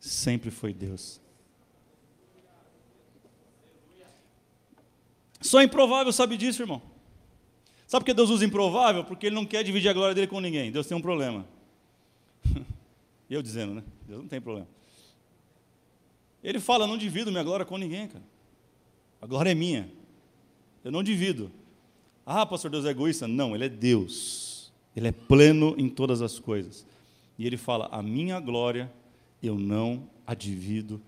sempre foi Deus. Só improvável sabe disso, irmão. Sabe por que Deus usa improvável? Porque Ele não quer dividir a glória dele com ninguém. Deus tem um problema. <laughs> Eu dizendo, né? Deus não tem problema. Ele fala: não divido minha glória com ninguém, cara. A glória é minha. Eu não divido. Ah, pastor, Deus é egoísta? Não, Ele é Deus. Ele é pleno em todas as coisas. E Ele fala: a minha glória eu não a divido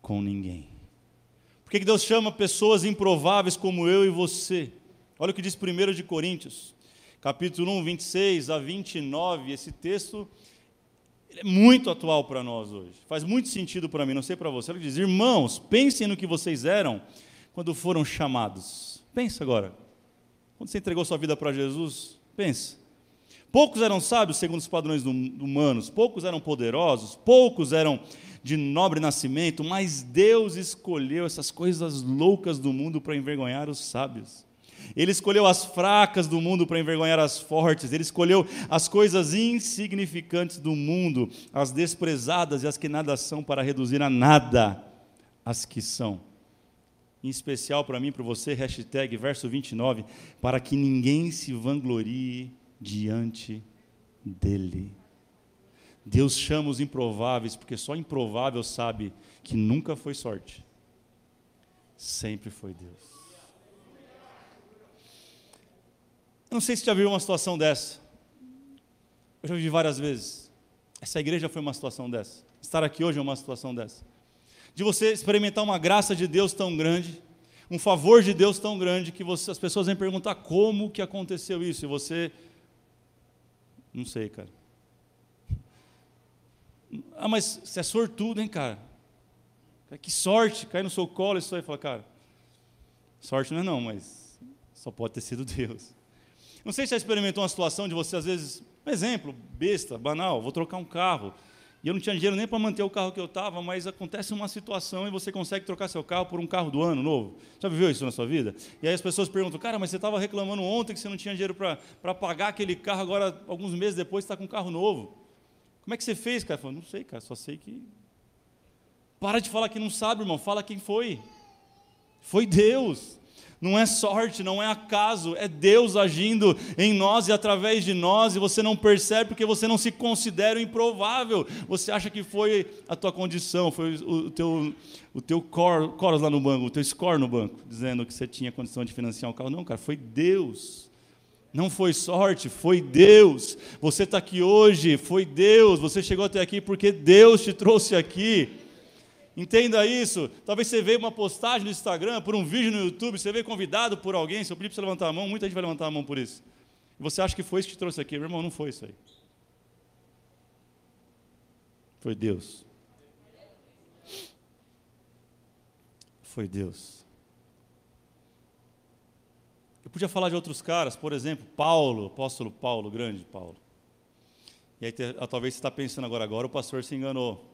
com ninguém. Por que Deus chama pessoas improváveis como eu e você? Olha o que diz 1 de Coríntios, capítulo 1, 26 a 29. Esse texto é muito atual para nós hoje. Faz muito sentido para mim, não sei para você. Ele diz: Irmãos, pensem no que vocês eram quando foram chamados. Pensa agora. Quando você entregou sua vida para Jesus, pensa. Poucos eram sábios segundo os padrões humanos, poucos eram poderosos, poucos eram de nobre nascimento, mas Deus escolheu essas coisas loucas do mundo para envergonhar os sábios. Ele escolheu as fracas do mundo para envergonhar as fortes. Ele escolheu as coisas insignificantes do mundo, as desprezadas e as que nada são, para reduzir a nada as que são. Em especial para mim, para você, hashtag verso 29, para que ninguém se vanglorie diante dele. Deus chama os improváveis, porque só improvável sabe que nunca foi sorte, sempre foi Deus. Eu não sei se já viu uma situação dessa. Eu já vivi várias vezes. Essa igreja foi uma situação dessa. Estar aqui hoje é uma situação dessa. De você experimentar uma graça de Deus tão grande, um favor de Deus tão grande, que você, as pessoas vêm perguntar como que aconteceu isso, e você. Não sei, cara. Ah, mas você é sortudo, hein, cara? Que sorte, cai no seu colo isso aí. Fala, cara, sorte não é não, mas só pode ter sido Deus. Não sei se já experimentou uma situação de você, às vezes, um exemplo, besta, banal, vou trocar um carro. E eu não tinha dinheiro nem para manter o carro que eu estava, mas acontece uma situação e você consegue trocar seu carro por um carro do ano novo. Já viveu isso na sua vida? E aí as pessoas perguntam, cara, mas você estava reclamando ontem que você não tinha dinheiro para pagar aquele carro, agora, alguns meses depois, está com um carro novo. Como é que você fez, cara? Eu falei, não sei, cara, só sei que. Para de falar que não sabe, irmão, fala quem foi. Foi Deus. Não é sorte, não é acaso, é Deus agindo em nós e através de nós, e você não percebe porque você não se considera improvável. Você acha que foi a tua condição, foi o teu, o teu core, core lá no banco, o teu score no banco, dizendo que você tinha condição de financiar um carro. Não, cara, foi Deus. Não foi sorte, foi Deus. Você está aqui hoje, foi Deus. Você chegou até aqui porque Deus te trouxe aqui. Entenda isso. Talvez você veja uma postagem no Instagram, por um vídeo no YouTube, você veio convidado por alguém, se eu pedir para você levantar a mão, muita gente vai levantar a mão por isso. Você acha que foi isso que te trouxe aqui. Meu irmão, não foi isso aí. Foi Deus. Foi Deus. Eu podia falar de outros caras, por exemplo, Paulo, apóstolo Paulo, grande Paulo. E aí talvez você está pensando agora, agora o pastor se enganou.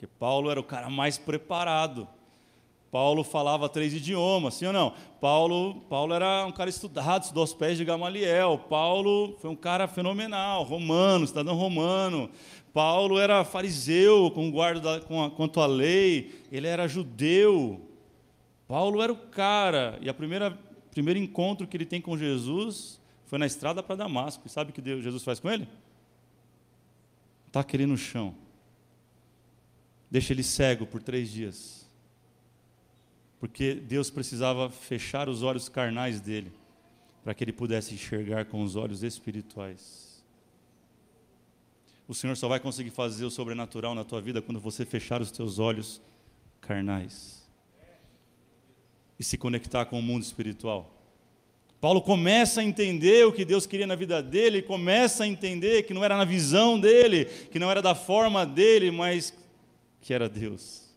Porque Paulo era o cara mais preparado. Paulo falava três idiomas, sim ou não? Paulo, Paulo era um cara estudado, estudou aos pés de Gamaliel. Paulo foi um cara fenomenal, romano, cidadão romano. Paulo era fariseu, com guarda com a, quanto à lei. Ele era judeu. Paulo era o cara. E a primeira primeiro encontro que ele tem com Jesus foi na estrada para Damasco. E sabe o que Deus, Jesus faz com ele? Taca ele no chão. Deixa ele cego por três dias porque Deus precisava fechar os olhos carnais dele, para que ele pudesse enxergar com os olhos espirituais. O Senhor só vai conseguir fazer o sobrenatural na tua vida quando você fechar os teus olhos carnais e se conectar com o mundo espiritual. Paulo começa a entender o que Deus queria na vida dele, começa a entender que não era na visão dele, que não era da forma dele, mas que era Deus.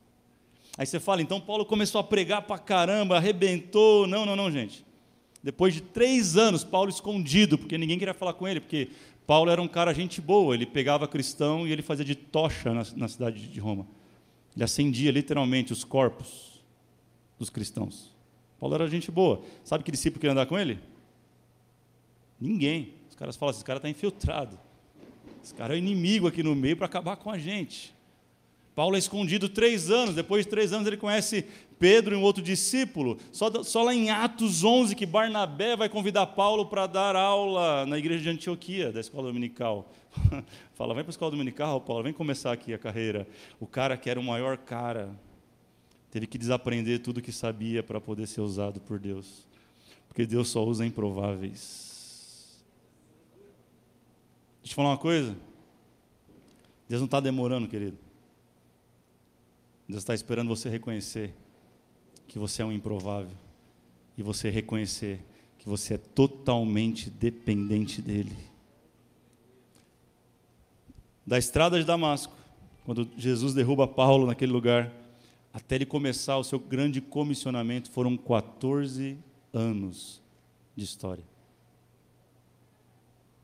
Aí você fala, então Paulo começou a pregar para caramba, arrebentou. Não, não, não, gente. Depois de três anos, Paulo escondido, porque ninguém queria falar com ele, porque Paulo era um cara gente boa, ele pegava cristão e ele fazia de tocha na, na cidade de Roma. Ele acendia literalmente os corpos dos cristãos. Paulo era gente boa. Sabe que discípulo queria andar com ele? Ninguém. Os caras falam, esse cara está infiltrado. Esse cara é inimigo aqui no meio para acabar com a gente. Paulo é escondido três anos, depois de três anos ele conhece Pedro e um outro discípulo. Só, só lá em Atos 11 que Barnabé vai convidar Paulo para dar aula na igreja de Antioquia, da escola dominical. <laughs> Fala, vem para a escola dominical, Paulo, vem começar aqui a carreira. O cara que era o maior cara, teve que desaprender tudo que sabia para poder ser usado por Deus. Porque Deus só usa improváveis. Deixa eu falar uma coisa. Deus não está demorando, querido. Deus está esperando você reconhecer que você é um improvável e você reconhecer que você é totalmente dependente dEle. Da estrada de Damasco, quando Jesus derruba Paulo naquele lugar, até ele começar o seu grande comissionamento, foram 14 anos de história.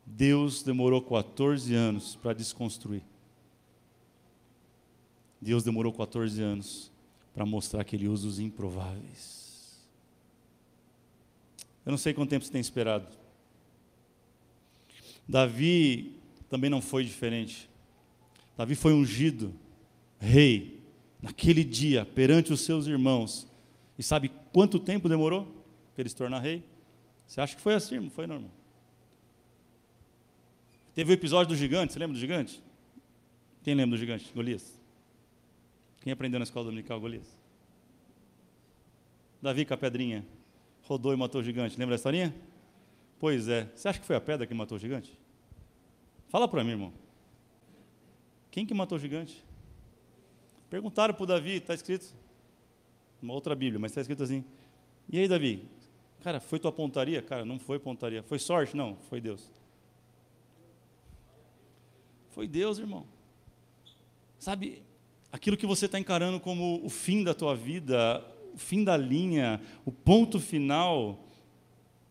Deus demorou 14 anos para desconstruir. Deus demorou 14 anos para mostrar que Ele usa os improváveis. Eu não sei quanto tempo você tem esperado. Davi também não foi diferente. Davi foi ungido rei naquele dia perante os seus irmãos. E sabe quanto tempo demorou para ele se tornar rei? Você acha que foi assim, não foi normal? Teve o episódio do gigante, você lembra do gigante? Quem lembra do gigante? Golias. Quem aprendeu na escola dominical Golias? Davi com a pedrinha rodou e matou o gigante. Lembra da historinha? Pois é. Você acha que foi a pedra que matou o gigante? Fala para mim, irmão. Quem que matou o gigante? Perguntaram para o Davi, está escrito, uma outra Bíblia, mas está escrito assim. E aí, Davi? Cara, foi tua pontaria? Cara, não foi pontaria. Foi sorte? Não, foi Deus. Foi Deus, irmão. Sabe, aquilo que você está encarando como o fim da tua vida, o fim da linha, o ponto final,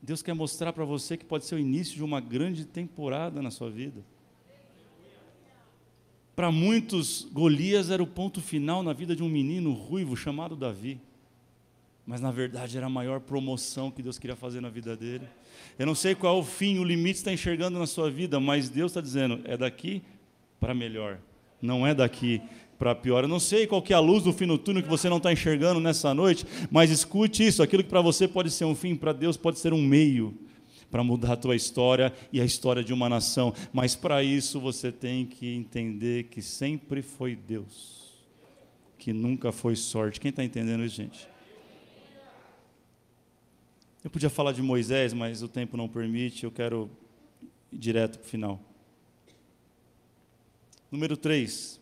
Deus quer mostrar para você que pode ser o início de uma grande temporada na sua vida. Para muitos, Golias era o ponto final na vida de um menino ruivo chamado Davi. Mas na verdade era a maior promoção que Deus queria fazer na vida dele. Eu não sei qual é o fim, o limite está enxergando na sua vida, mas Deus está dizendo: é daqui para melhor, não é daqui para pior. Eu não sei qual que é a luz do fim no túnel que você não está enxergando nessa noite, mas escute isso: aquilo que para você pode ser um fim, para Deus pode ser um meio para mudar a tua história e a história de uma nação. Mas para isso você tem que entender que sempre foi Deus, que nunca foi sorte. Quem está entendendo isso, gente? Eu podia falar de Moisés, mas o tempo não permite, eu quero ir direto para o final. Número 3.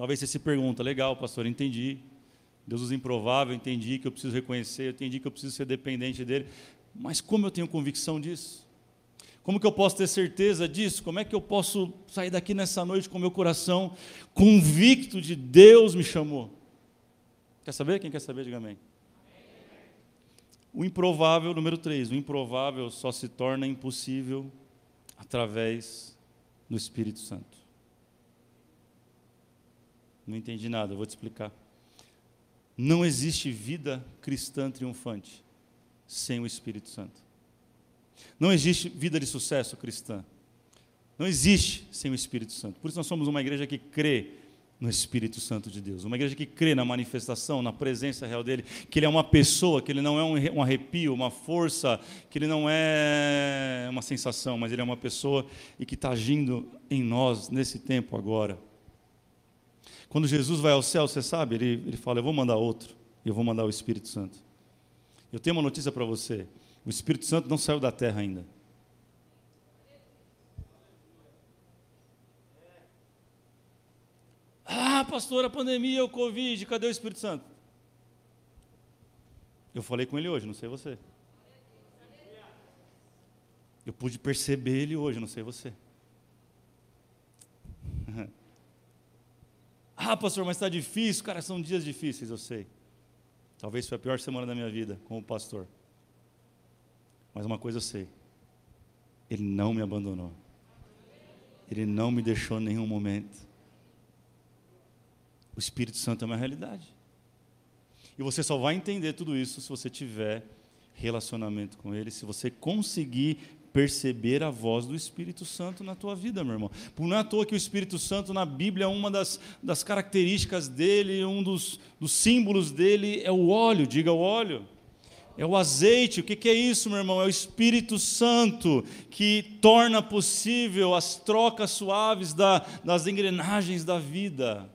Talvez você se pergunta, legal, pastor, entendi. Deus usa improvável, entendi que eu preciso reconhecer, entendi que eu preciso ser dependente dele. Mas como eu tenho convicção disso? Como que eu posso ter certeza disso? Como é que eu posso sair daqui nessa noite com meu coração convicto de Deus me chamou? Quer saber? Quem quer saber, diga amém. O improvável, número 3, o improvável só se torna impossível através do Espírito Santo. Não entendi nada, vou te explicar. Não existe vida cristã triunfante sem o Espírito Santo. Não existe vida de sucesso cristã. Não existe sem o Espírito Santo. Por isso nós somos uma igreja que crê no Espírito Santo de Deus. Uma igreja que crê na manifestação, na presença real dele, que ele é uma pessoa, que ele não é um arrepio, uma força, que ele não é uma sensação, mas ele é uma pessoa e que está agindo em nós nesse tempo agora. Quando Jesus vai ao céu, você sabe, ele, ele fala: Eu vou mandar outro, eu vou mandar o Espírito Santo. Eu tenho uma notícia para você: o Espírito Santo não saiu da terra ainda. Ah, pastor, a pandemia, o Covid, cadê o Espírito Santo? Eu falei com ele hoje, não sei você. Eu pude perceber ele hoje, não sei você. Ah, pastor, mas está difícil. Cara, são dias difíceis, eu sei. Talvez foi a pior semana da minha vida como pastor. Mas uma coisa eu sei: Ele não me abandonou. Ele não me deixou em nenhum momento. O Espírito Santo é uma realidade. E você só vai entender tudo isso se você tiver relacionamento com Ele, se você conseguir perceber a voz do Espírito Santo na tua vida, meu irmão. Por não é à toa que o Espírito Santo na Bíblia, uma das, das características dele, um dos, dos símbolos dele é o óleo, diga o óleo. É o azeite, o que, que é isso, meu irmão? É o Espírito Santo que torna possível as trocas suaves da, das engrenagens da vida.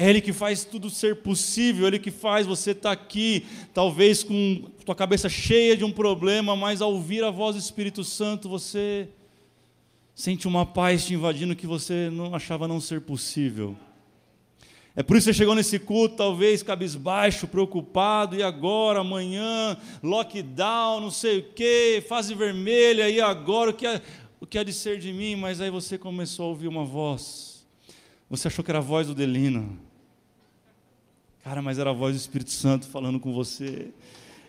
É Ele que faz tudo ser possível, Ele que faz você estar tá aqui, talvez com tua cabeça cheia de um problema, mas ao ouvir a voz do Espírito Santo, você sente uma paz te invadindo que você não achava não ser possível. É por isso que você chegou nesse culto, talvez cabisbaixo, preocupado, e agora, amanhã, lockdown, não sei o quê, fase vermelha, e agora, o que, é, o que há de ser de mim? Mas aí você começou a ouvir uma voz. Você achou que era a voz do Delino. Cara, mas era a voz do Espírito Santo falando com você,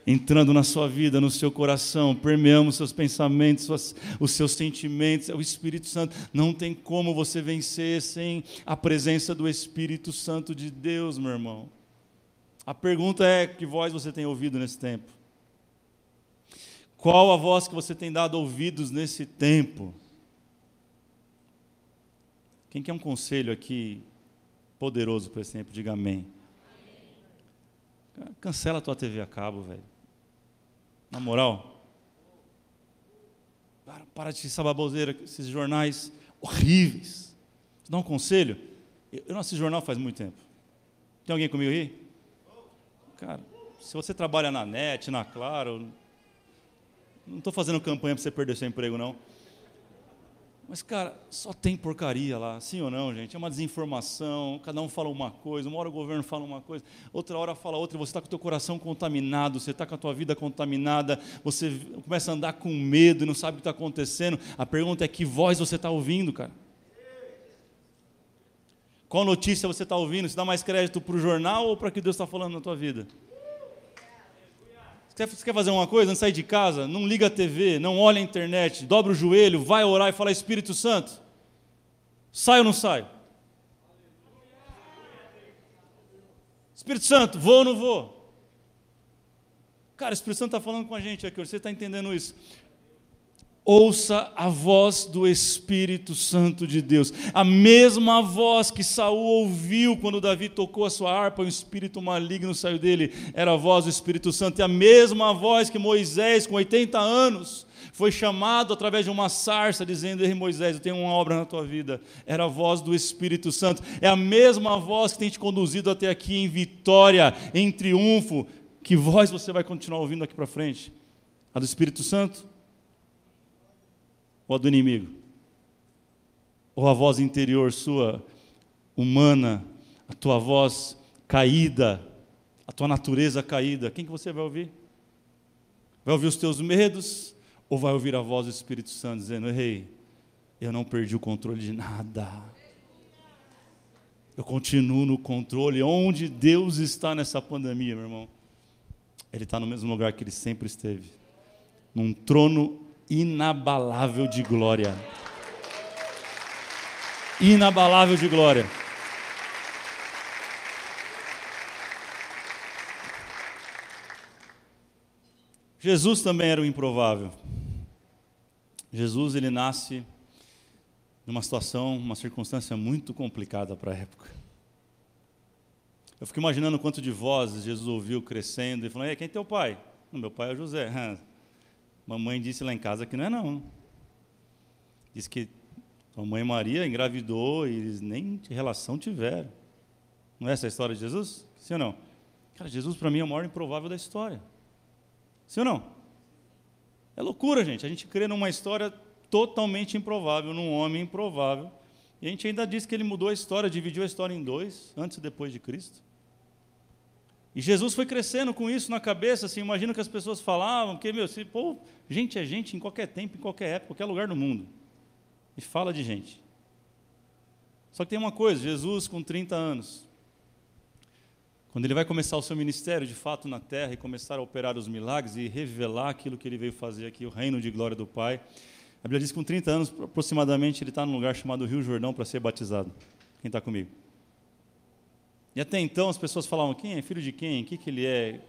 entrando na sua vida, no seu coração, permeando seus pensamentos, os seus sentimentos. É o Espírito Santo. Não tem como você vencer sem a presença do Espírito Santo de Deus, meu irmão. A pergunta é: que voz você tem ouvido nesse tempo? Qual a voz que você tem dado ouvidos nesse tempo? Quem quer um conselho aqui poderoso para esse tempo? Diga amém. Cancela tua TV a cabo, velho. Na moral. Para, para de essa baboseira, esses jornais horríveis. Dá um conselho? Eu não assisto jornal faz muito tempo. Tem alguém comigo aí? Cara, se você trabalha na net, na Claro, não estou fazendo campanha para você perder seu emprego, não. Mas, cara, só tem porcaria lá, sim ou não, gente? É uma desinformação, cada um fala uma coisa, uma hora o governo fala uma coisa, outra hora fala outra, você está com o teu coração contaminado, você está com a tua vida contaminada, você começa a andar com medo não sabe o que está acontecendo. A pergunta é que voz você está ouvindo, cara? Qual notícia você está ouvindo? Você dá mais crédito para o jornal ou para o que Deus está falando na tua vida? Você quer fazer uma coisa? Não sair de casa? Não liga a TV, não olha a internet, dobra o joelho, vai orar e fala Espírito Santo. Sai ou não sai? Espírito Santo, vou ou não vou? Cara, o Espírito Santo está falando com a gente aqui, você está entendendo isso? Ouça a voz do Espírito Santo de Deus. A mesma voz que Saul ouviu quando Davi tocou a sua harpa, um espírito maligno saiu dele, era a voz do Espírito Santo. E a mesma voz que Moisés, com 80 anos, foi chamado através de uma sarça, dizendo: Ei, Moisés, eu tenho uma obra na tua vida. Era a voz do Espírito Santo. É a mesma voz que tem te conduzido até aqui em vitória, em triunfo. Que voz você vai continuar ouvindo aqui para frente? A do Espírito Santo? Ou a do inimigo? Ou a voz interior sua, humana, a tua voz caída, a tua natureza caída, quem que você vai ouvir? Vai ouvir os teus medos ou vai ouvir a voz do Espírito Santo dizendo: "Ei, eu não perdi o controle de nada. Eu continuo no controle. Onde Deus está nessa pandemia, meu irmão? Ele está no mesmo lugar que ele sempre esteve num trono inabalável de glória. inabalável de glória. Jesus também era o improvável. Jesus ele nasce numa situação, uma circunstância muito complicada para a época. Eu fico imaginando quanto de vozes Jesus ouviu crescendo e falando: "Ei, quem é teu pai?" "Meu pai é José." <laughs> Mamãe disse lá em casa que não é não. Diz que a mãe Maria engravidou e eles nem relação tiveram. Não é essa a história de Jesus? Sim ou não? Cara, Jesus para mim é o maior improvável da história. Sim ou não? É loucura, gente. A gente crê numa história totalmente improvável, num homem improvável. E a gente ainda diz que ele mudou a história, dividiu a história em dois, antes e depois de Cristo. E Jesus foi crescendo com isso na cabeça, assim, imagina que as pessoas falavam, que, meu, assim, pô, gente é gente em qualquer tempo, em qualquer época, qualquer lugar do mundo. E fala de gente. Só que tem uma coisa, Jesus com 30 anos, quando ele vai começar o seu ministério de fato na terra e começar a operar os milagres e revelar aquilo que ele veio fazer aqui, o reino de glória do Pai, a Bíblia diz que com 30 anos aproximadamente ele está num lugar chamado Rio Jordão para ser batizado. Quem está comigo? E até então as pessoas falavam: quem é filho de quem? O que, que ele é?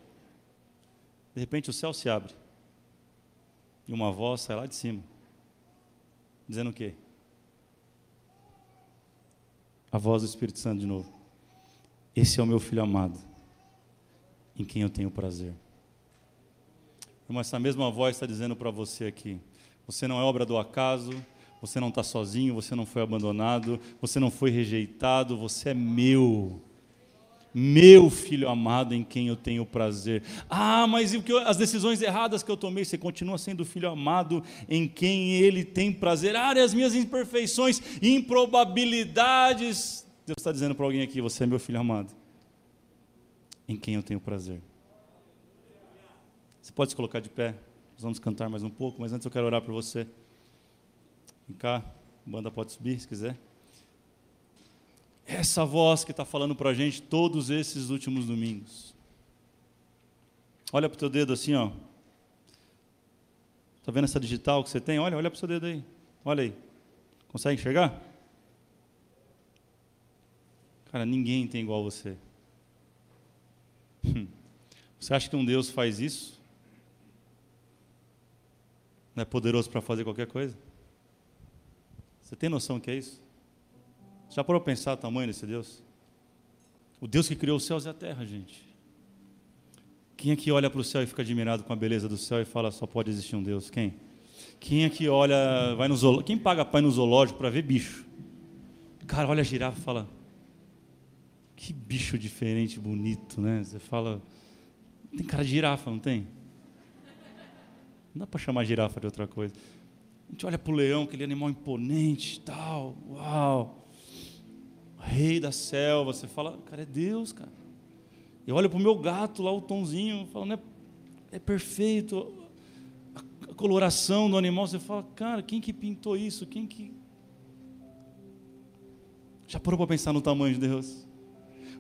De repente o céu se abre e uma voz sai lá de cima, dizendo o quê? A voz do Espírito Santo de novo. Esse é o meu filho amado, em quem eu tenho prazer. Mas essa mesma voz está dizendo para você aqui: você não é obra do acaso, você não está sozinho, você não foi abandonado, você não foi rejeitado, você é meu. Meu filho amado em quem eu tenho prazer. Ah, mas e as decisões erradas que eu tomei? Você continua sendo filho amado em quem ele tem prazer. Ah, e as minhas imperfeições, improbabilidades, Deus está dizendo para alguém aqui: você é meu filho amado, em quem eu tenho prazer. Você pode se colocar de pé, nós vamos cantar mais um pouco, mas antes eu quero orar por você. Vem cá, a banda pode subir se quiser. Essa voz que está falando para a gente todos esses últimos domingos. Olha para o teu dedo assim, ó. Está vendo essa digital que você tem? Olha, olha para o seu dedo aí. Olha aí. Consegue enxergar? Cara, ninguém tem igual você. Hum. Você acha que um Deus faz isso? Não é poderoso para fazer qualquer coisa? Você tem noção que é isso? Já parou para pensar o tamanho desse Deus? O Deus que criou os céus e a terra, gente. Quem aqui olha para o céu e fica admirado com a beleza do céu e fala só pode existir um Deus? Quem? Quem aqui olha, vai no zoológico, quem paga pai no zoológico para ver bicho? Cara, olha a girafa e fala, que bicho diferente, bonito, né? Você fala, tem cara de girafa, não tem? Não dá para chamar girafa de outra coisa. A gente olha para o leão, aquele animal imponente, tal, uau, rei da selva. Você fala, cara, é Deus, cara. Eu olho para o meu gato lá, o tonzinho, falo, não é, é perfeito. A coloração do animal, você fala, cara, quem que pintou isso? Quem que. Já parou para pensar no tamanho de Deus?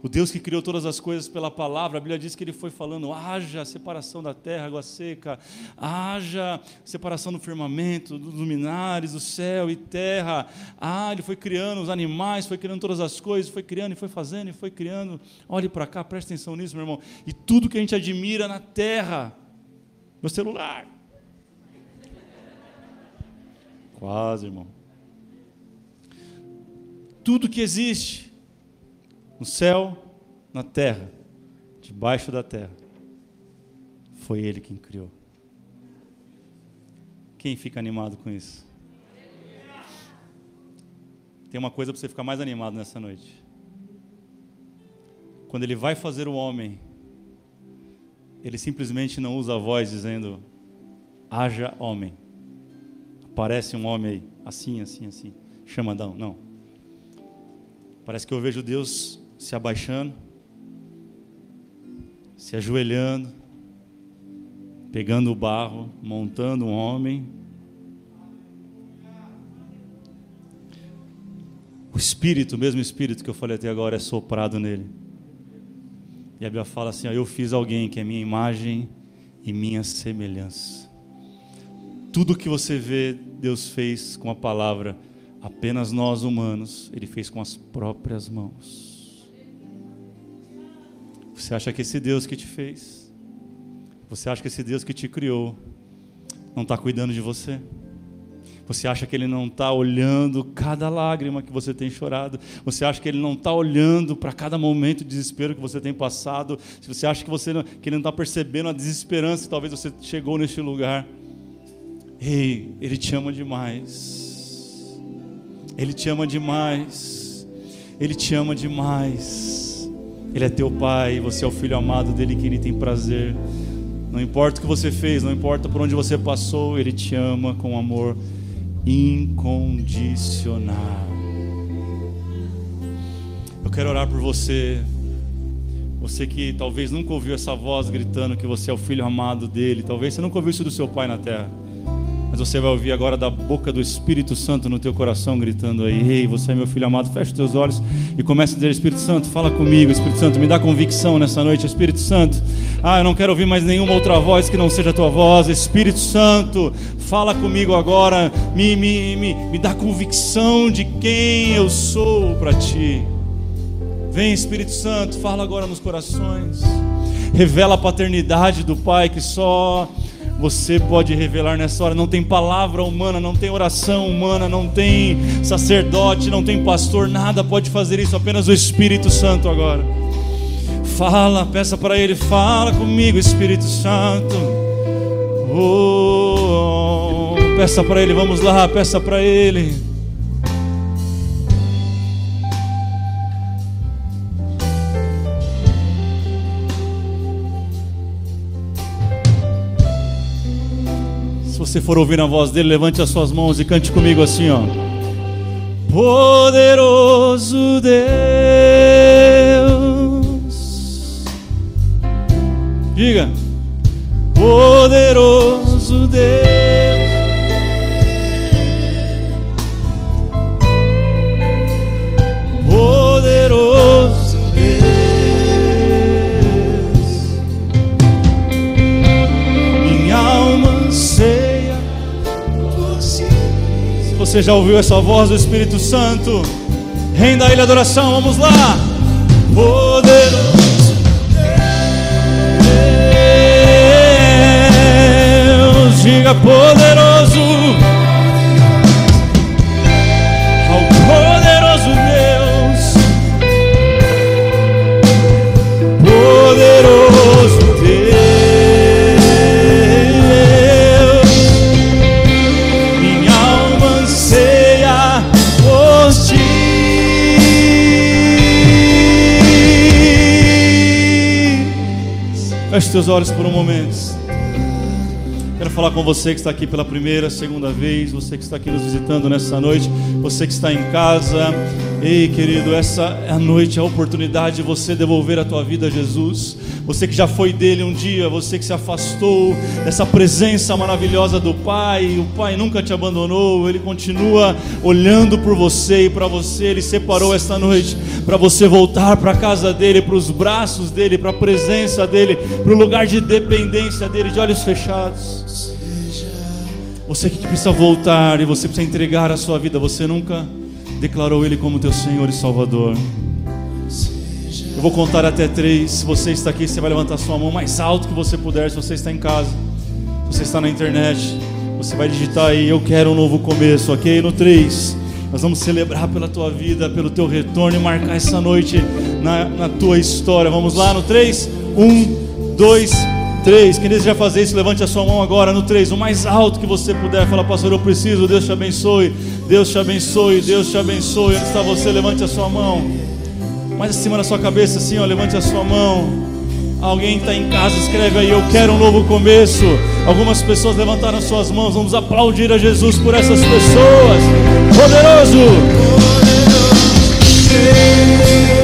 O Deus que criou todas as coisas pela palavra, a Bíblia diz que ele foi falando: haja separação da terra, água seca, haja separação do firmamento, dos luminares, do céu e terra. Ah, ele foi criando os animais, foi criando todas as coisas, foi criando e foi fazendo e foi criando. Olhe para cá, preste atenção nisso, meu irmão. E tudo que a gente admira na terra, meu celular. Quase, irmão. Tudo que existe, no céu, na terra, debaixo da terra. Foi Ele quem criou. Quem fica animado com isso? Tem uma coisa para você ficar mais animado nessa noite. Quando Ele vai fazer o homem, Ele simplesmente não usa a voz dizendo: haja homem. Aparece um homem aí, assim, assim, assim. Chama Adão. Não. Parece que eu vejo Deus se abaixando, se ajoelhando, pegando o barro, montando um homem. O Espírito, o mesmo Espírito que eu falei até agora, é soprado nele. E a Bíblia fala assim: ó, Eu fiz alguém que é minha imagem e minha semelhança. Tudo que você vê, Deus fez com a palavra apenas nós humanos, Ele fez com as próprias mãos. Você acha que esse Deus que te fez, você acha que esse Deus que te criou, não está cuidando de você? Você acha que Ele não está olhando cada lágrima que você tem chorado? Você acha que Ele não está olhando para cada momento de desespero que você tem passado? Se você acha que, você não, que Ele não está percebendo a desesperança que talvez você chegou neste lugar? Ei, Ele te ama demais. Ele te ama demais. Ele te ama demais. Ele é teu pai, você é o filho amado dele que ele tem prazer. Não importa o que você fez, não importa por onde você passou, ele te ama com amor incondicional. Eu quero orar por você, você que talvez nunca ouviu essa voz gritando que você é o filho amado dele, talvez você nunca ouviu isso do seu pai na terra. Mas você vai ouvir agora da boca do Espírito Santo no teu coração gritando aí: Ei, você é meu filho amado, fecha os teus olhos e comece a dizer: Espírito Santo, fala comigo, Espírito Santo, me dá convicção nessa noite, Espírito Santo. Ah, eu não quero ouvir mais nenhuma outra voz que não seja a tua voz, Espírito Santo, fala comigo agora, me, me, me, me dá convicção de quem eu sou para ti. Vem, Espírito Santo, fala agora nos corações. Revela a paternidade do Pai que só você pode revelar nessa hora. Não tem palavra humana, não tem oração humana, não tem sacerdote, não tem pastor, nada pode fazer isso, apenas o Espírito Santo agora. Fala, peça para Ele, fala comigo, Espírito Santo. Oh, peça para Ele, vamos lá, peça para Ele. Você for ouvir a voz dele, levante as suas mãos e cante comigo assim, ó. Poderoso Deus. Diga. Poderoso Deus. Você já ouviu essa voz do Espírito Santo? Renda a Ele adoração, vamos lá. Poderoso Deus, diga poderoso. Feche seus olhos por um momento. Quero falar com você que está aqui pela primeira, segunda vez, você que está aqui nos visitando nessa noite, você que está em casa. Ei, querido, essa é a noite, a oportunidade de você devolver a tua vida a Jesus. Você que já foi dele um dia, você que se afastou dessa presença maravilhosa do Pai, o Pai nunca te abandonou, ele continua olhando por você e para você, ele separou esta noite para você voltar para a casa dele, para os braços dele, para a presença dele, para o lugar de dependência dele, de olhos fechados. Você que precisa voltar e você precisa entregar a sua vida, você nunca declarou ele como teu Senhor e Salvador. Eu vou contar até três. Se você está aqui, você vai levantar sua mão mais alto que você puder. Se você está em casa, se você está na internet, você vai digitar aí: Eu quero um novo começo, ok? No três. Nós vamos celebrar pela tua vida, pelo teu retorno e marcar essa noite na, na tua história. Vamos lá no 3? 1, 2, 3. Quem deseja fazer isso, levante a sua mão agora no 3. O mais alto que você puder. Fala, pastor, eu preciso. Deus te abençoe. Deus te abençoe. Deus te abençoe. Onde está você? Levante a sua mão. Mais acima da sua cabeça, assim, ó. Levante a sua mão. Alguém está em casa, escreve aí, eu quero um novo começo. Algumas pessoas levantaram suas mãos, vamos aplaudir a Jesus por essas pessoas. Poderoso! Poderoso.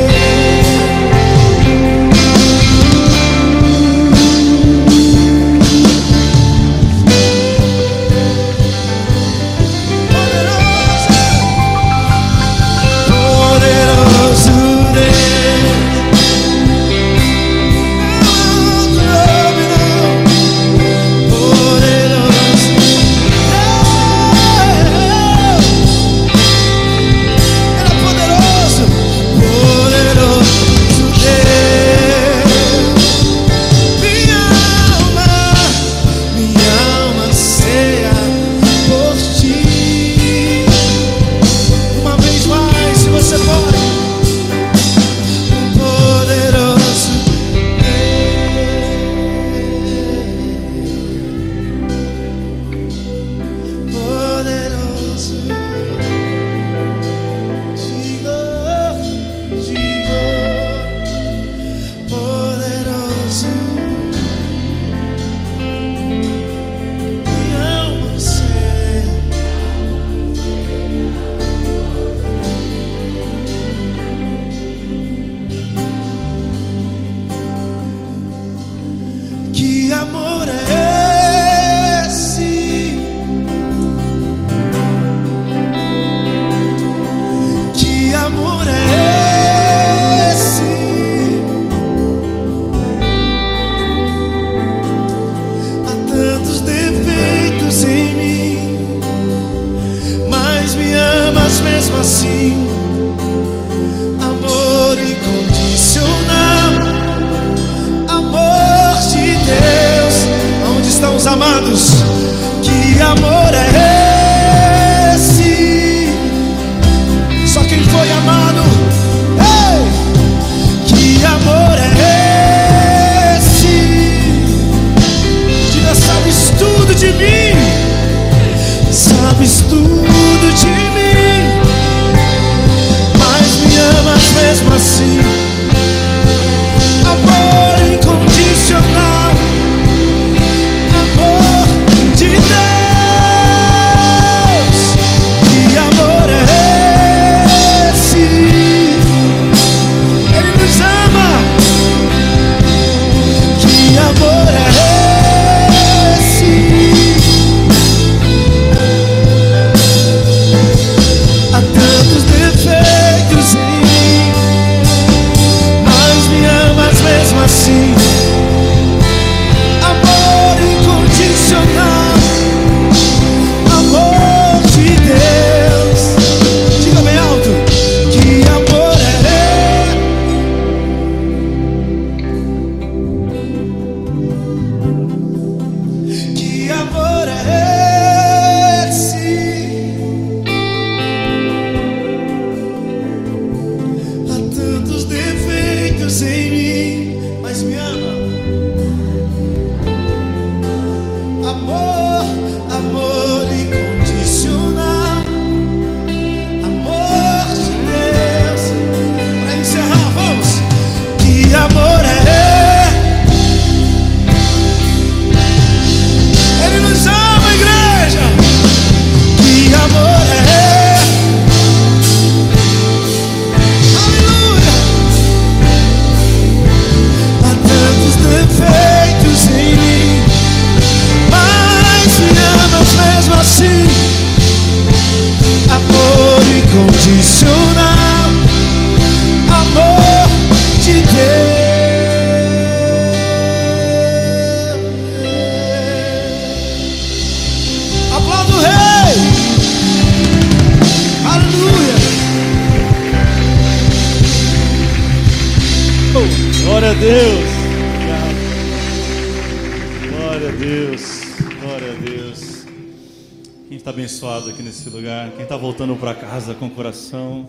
Casa com o coração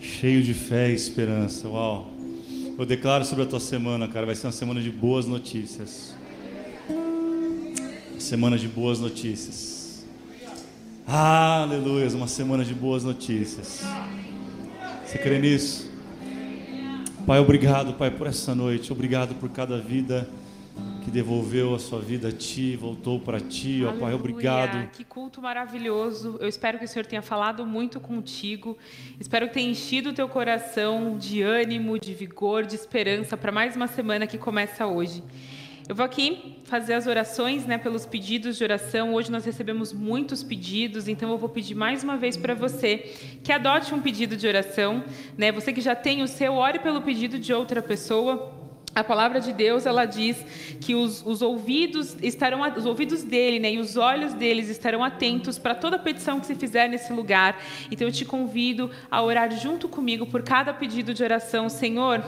cheio de fé e esperança? Uau. Eu declaro sobre a tua semana, cara, vai ser uma semana de boas notícias. Semana de boas notícias. Aleluia, uma semana de boas notícias. Você crê nisso? Pai, obrigado, Pai, por essa noite. Obrigado por cada vida que devolveu a sua vida a Ti, voltou para Ti. Ó, Pai, obrigado. Que culto maravilhoso. Eu espero que o Senhor tenha falado muito contigo. Espero que tenha enchido o teu coração de ânimo, de vigor, de esperança para mais uma semana que começa hoje. Eu vou aqui fazer as orações, né, pelos pedidos de oração. Hoje nós recebemos muitos pedidos, então eu vou pedir mais uma vez para você que adote um pedido de oração, né? Você que já tem o seu, ore pelo pedido de outra pessoa. A palavra de Deus ela diz que os, os ouvidos estarão os ouvidos dele, né, e os olhos deles estarão atentos para toda petição que se fizer nesse lugar. Então eu te convido a orar junto comigo por cada pedido de oração, Senhor.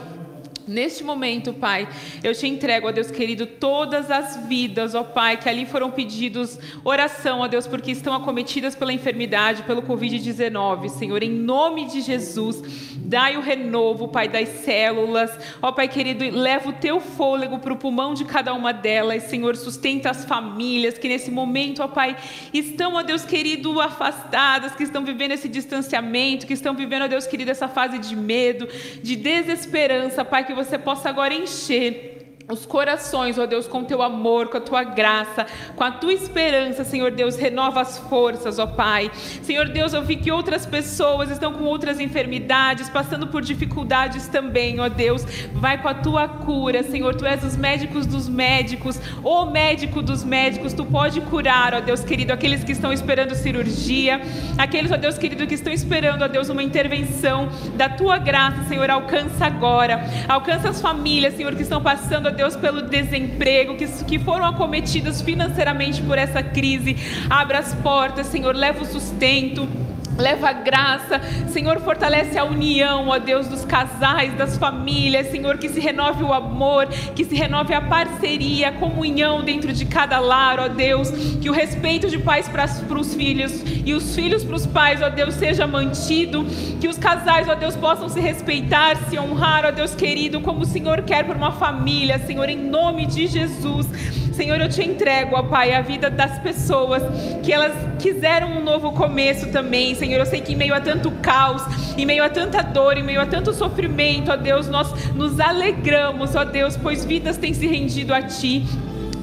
Neste momento, Pai, eu te entrego, ó Deus querido, todas as vidas, ó Pai, que ali foram pedidos oração, ó Deus, porque estão acometidas pela enfermidade, pelo Covid-19. Senhor, em nome de Jesus, dai o renovo, Pai, das células. Ó Pai querido, leva o teu fôlego para o pulmão de cada uma delas. Senhor, sustenta as famílias que nesse momento, ó Pai, estão, ó Deus querido, afastadas, que estão vivendo esse distanciamento, que estão vivendo, ó Deus querido, essa fase de medo, de desesperança, Pai, que você possa agora encher os corações, ó Deus, com teu amor, com a tua graça, com a tua esperança, Senhor Deus, renova as forças, ó Pai. Senhor Deus, eu vi que outras pessoas estão com outras enfermidades, passando por dificuldades também, ó Deus. Vai com a tua cura, Senhor. Tu és os médicos dos médicos, o médico dos médicos. Tu pode curar, ó Deus querido, aqueles que estão esperando cirurgia, aqueles, ó Deus querido, que estão esperando, ó Deus, uma intervenção da tua graça, Senhor. Alcança agora, alcança as famílias, Senhor, que estão passando, Deus, pelo desemprego, que, que foram acometidas financeiramente por essa crise. Abra as portas, Senhor, leva o sustento. Leva graça, Senhor, fortalece a união, ó Deus, dos casais, das famílias, Senhor, que se renove o amor, que se renove a parceria, a comunhão dentro de cada lar, ó Deus, que o respeito de pais para os filhos e os filhos para os pais, ó Deus, seja mantido, que os casais, ó Deus, possam se respeitar, se honrar, ó Deus querido, como o Senhor quer por uma família, Senhor, em nome de Jesus. Senhor, eu te entrego, ó Pai, a vida das pessoas que elas quiseram um novo começo também, Senhor. Eu sei que em meio a tanto caos, em meio a tanta dor, em meio a tanto sofrimento, ó Deus, nós nos alegramos, ó Deus, pois vidas têm se rendido a Ti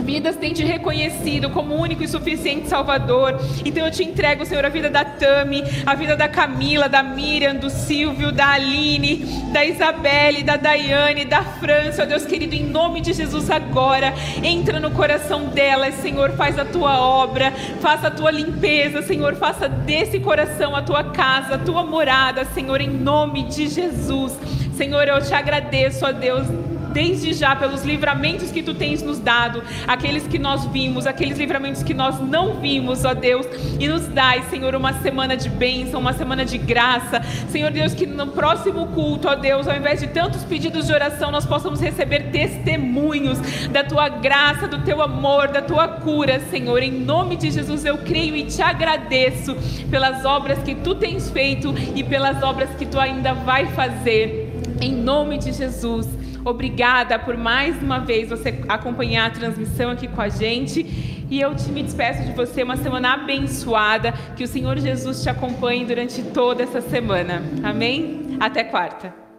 vidas têm te reconhecido como único e suficiente Salvador. Então eu te entrego, Senhor, a vida da Tami, a vida da Camila, da Miriam, do Silvio, da Aline, da Isabelle, da Daiane, da França, Deus querido, em nome de Jesus agora, entra no coração delas, Senhor, faz a tua obra, faça a tua limpeza, Senhor, faça desse coração a tua casa, a tua morada, Senhor, em nome de Jesus. Senhor, eu te agradeço, ó Deus desde já pelos livramentos que tu tens nos dado, aqueles que nós vimos, aqueles livramentos que nós não vimos, ó Deus, e nos dai, Senhor, uma semana de bênção, uma semana de graça, Senhor Deus, que no próximo culto, ó Deus, ao invés de tantos pedidos de oração, nós possamos receber testemunhos da tua graça, do teu amor, da tua cura, Senhor, em nome de Jesus eu creio e te agradeço pelas obras que tu tens feito e pelas obras que tu ainda vai fazer, em nome de Jesus. Obrigada por mais uma vez você acompanhar a transmissão aqui com a gente. E eu te me despeço de você uma semana abençoada. Que o Senhor Jesus te acompanhe durante toda essa semana. Amém? Até quarta.